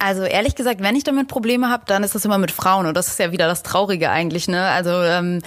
also ehrlich gesagt, wenn ich damit Probleme habe, dann ist das immer mit Frauen und das ist ja wieder das Traurige eigentlich. Ne? Also ähm,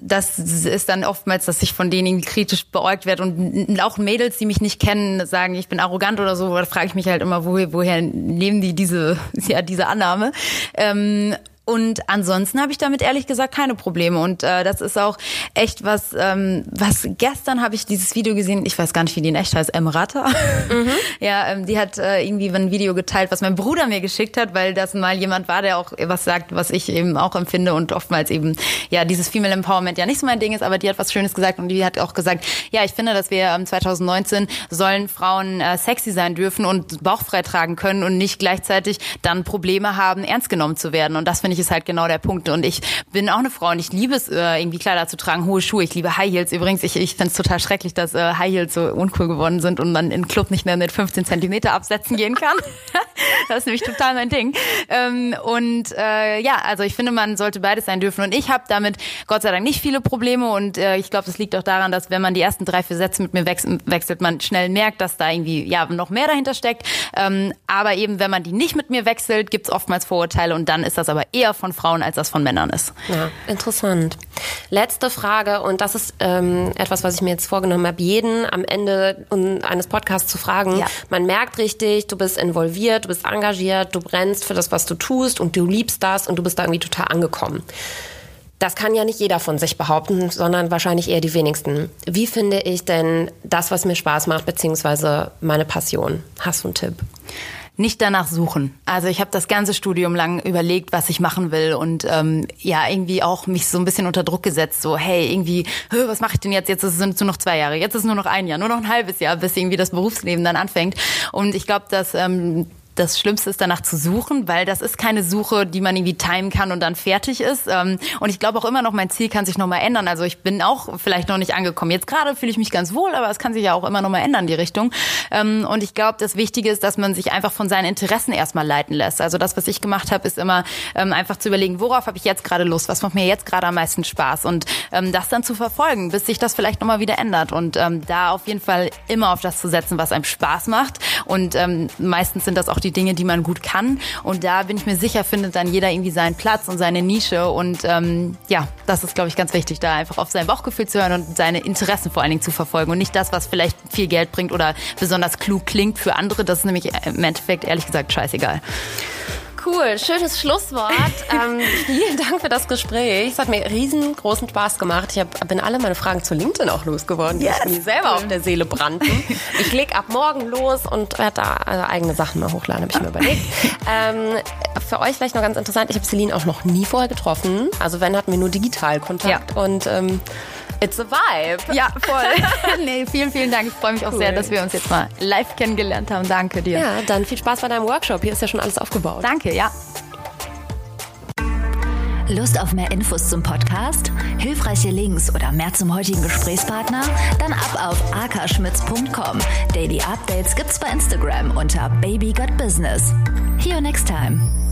das ist dann oftmals, dass ich von denen kritisch beäugt werde und auch Mädels, die mich nicht kennen, sagen, ich bin arrogant oder so. Da frage ich mich halt immer, woher, woher nehmen die diese ja diese Annahme? Ähm, und ansonsten habe ich damit ehrlich gesagt keine Probleme. Und äh, das ist auch echt was, ähm, was gestern habe ich dieses Video gesehen, ich weiß gar nicht, wie die in echt heißt, Emrata. Mhm. ja, ähm, die hat äh, irgendwie ein Video geteilt, was mein Bruder mir geschickt hat, weil das mal jemand war, der auch was sagt, was ich eben auch empfinde und oftmals eben, ja, dieses Female Empowerment ja nicht so mein Ding ist, aber die hat was Schönes gesagt und die hat auch gesagt, ja, ich finde, dass wir ähm, 2019 sollen Frauen äh, sexy sein dürfen und bauchfrei tragen können und nicht gleichzeitig dann Probleme haben, ernst genommen zu werden. Und das finde ich ist halt genau der Punkt. Und ich bin auch eine Frau und ich liebe es, äh, irgendwie Kleider zu tragen, hohe Schuhe. Ich liebe High Heels. Übrigens, ich, ich finde es total schrecklich, dass äh, High Heels so uncool geworden sind und man in Club nicht mehr mit 15 Zentimeter Absätzen gehen kann. das ist nämlich total mein Ding. Ähm, und äh, ja, also ich finde, man sollte beides sein dürfen. Und ich habe damit Gott sei Dank nicht viele Probleme. Und äh, ich glaube, das liegt auch daran, dass wenn man die ersten drei, vier Sätze mit mir wechselt, man schnell merkt, dass da irgendwie ja noch mehr dahinter steckt. Ähm, aber eben, wenn man die nicht mit mir wechselt, gibt es oftmals Vorurteile und dann ist das aber eher von Frauen, als das von Männern ist. Ja, interessant. Letzte Frage und das ist ähm, etwas, was ich mir jetzt vorgenommen habe, jeden am Ende eines Podcasts zu fragen. Ja. Man merkt richtig, du bist involviert, du bist engagiert, du brennst für das, was du tust und du liebst das und du bist da irgendwie total angekommen. Das kann ja nicht jeder von sich behaupten, sondern wahrscheinlich eher die wenigsten. Wie finde ich denn das, was mir Spaß macht, beziehungsweise meine Passion? Hast du einen Tipp? Nicht danach suchen. Also ich habe das ganze Studium lang überlegt, was ich machen will und ähm, ja irgendwie auch mich so ein bisschen unter Druck gesetzt. So hey irgendwie, was mache ich denn jetzt? Jetzt sind es nur noch zwei Jahre, jetzt ist nur noch ein Jahr, nur noch ein halbes Jahr, bis irgendwie das Berufsleben dann anfängt. Und ich glaube, dass ähm, das Schlimmste ist, danach zu suchen, weil das ist keine Suche, die man irgendwie timen kann und dann fertig ist. Ähm, und ich glaube auch immer noch, mein Ziel kann sich nochmal ändern. Also ich bin auch vielleicht noch nicht angekommen. Jetzt gerade fühle ich mich ganz wohl, aber es kann sich ja auch immer nochmal ändern, die Richtung. Ähm, und ich glaube, das Wichtige ist, dass man sich einfach von seinen Interessen erstmal leiten lässt. Also das, was ich gemacht habe, ist immer ähm, einfach zu überlegen, worauf habe ich jetzt gerade Lust, was macht mir jetzt gerade am meisten Spaß und das dann zu verfolgen, bis sich das vielleicht nochmal wieder ändert. Und da auf jeden Fall immer auf das zu setzen, was einem Spaß macht. Und meistens sind das auch die Dinge, die man gut kann. Und da bin ich mir sicher, findet dann jeder irgendwie seinen Platz und seine Nische. Und ähm, ja, das ist, glaube ich, ganz wichtig, da einfach auf sein Bauchgefühl zu hören und seine Interessen vor allen Dingen zu verfolgen und nicht das, was vielleicht viel Geld bringt oder besonders klug klingt für andere. Das ist nämlich im Endeffekt ehrlich gesagt scheißegal cool. Schönes Schlusswort. ähm, vielen Dank für das Gespräch. Es hat mir riesengroßen Spaß gemacht. Ich hab, bin alle meine Fragen zu LinkedIn auch losgeworden, die yes. mir selber auf der Seele brannten. Ich leg ab morgen los und werde da äh, eigene Sachen mal hochladen, habe ich mir überlegt. Ähm, für euch vielleicht noch ganz interessant, ich habe Celine auch noch nie vorher getroffen. Also wenn, hatten wir nur digital Kontakt. Ja. Und ähm, It's a vibe. Ja, voll. nee, vielen, vielen Dank. Ich freue mich auch cool. sehr, dass wir uns jetzt mal live kennengelernt haben. Danke dir. Ja, dann viel Spaß bei deinem Workshop. Hier ist ja schon alles aufgebaut. Danke, ja. Lust auf mehr Infos zum Podcast? Hilfreiche Links oder mehr zum heutigen Gesprächspartner? Dann ab auf akaschmitz.com. Daily Updates gibt's bei Instagram unter Baby Got Business. See you next time.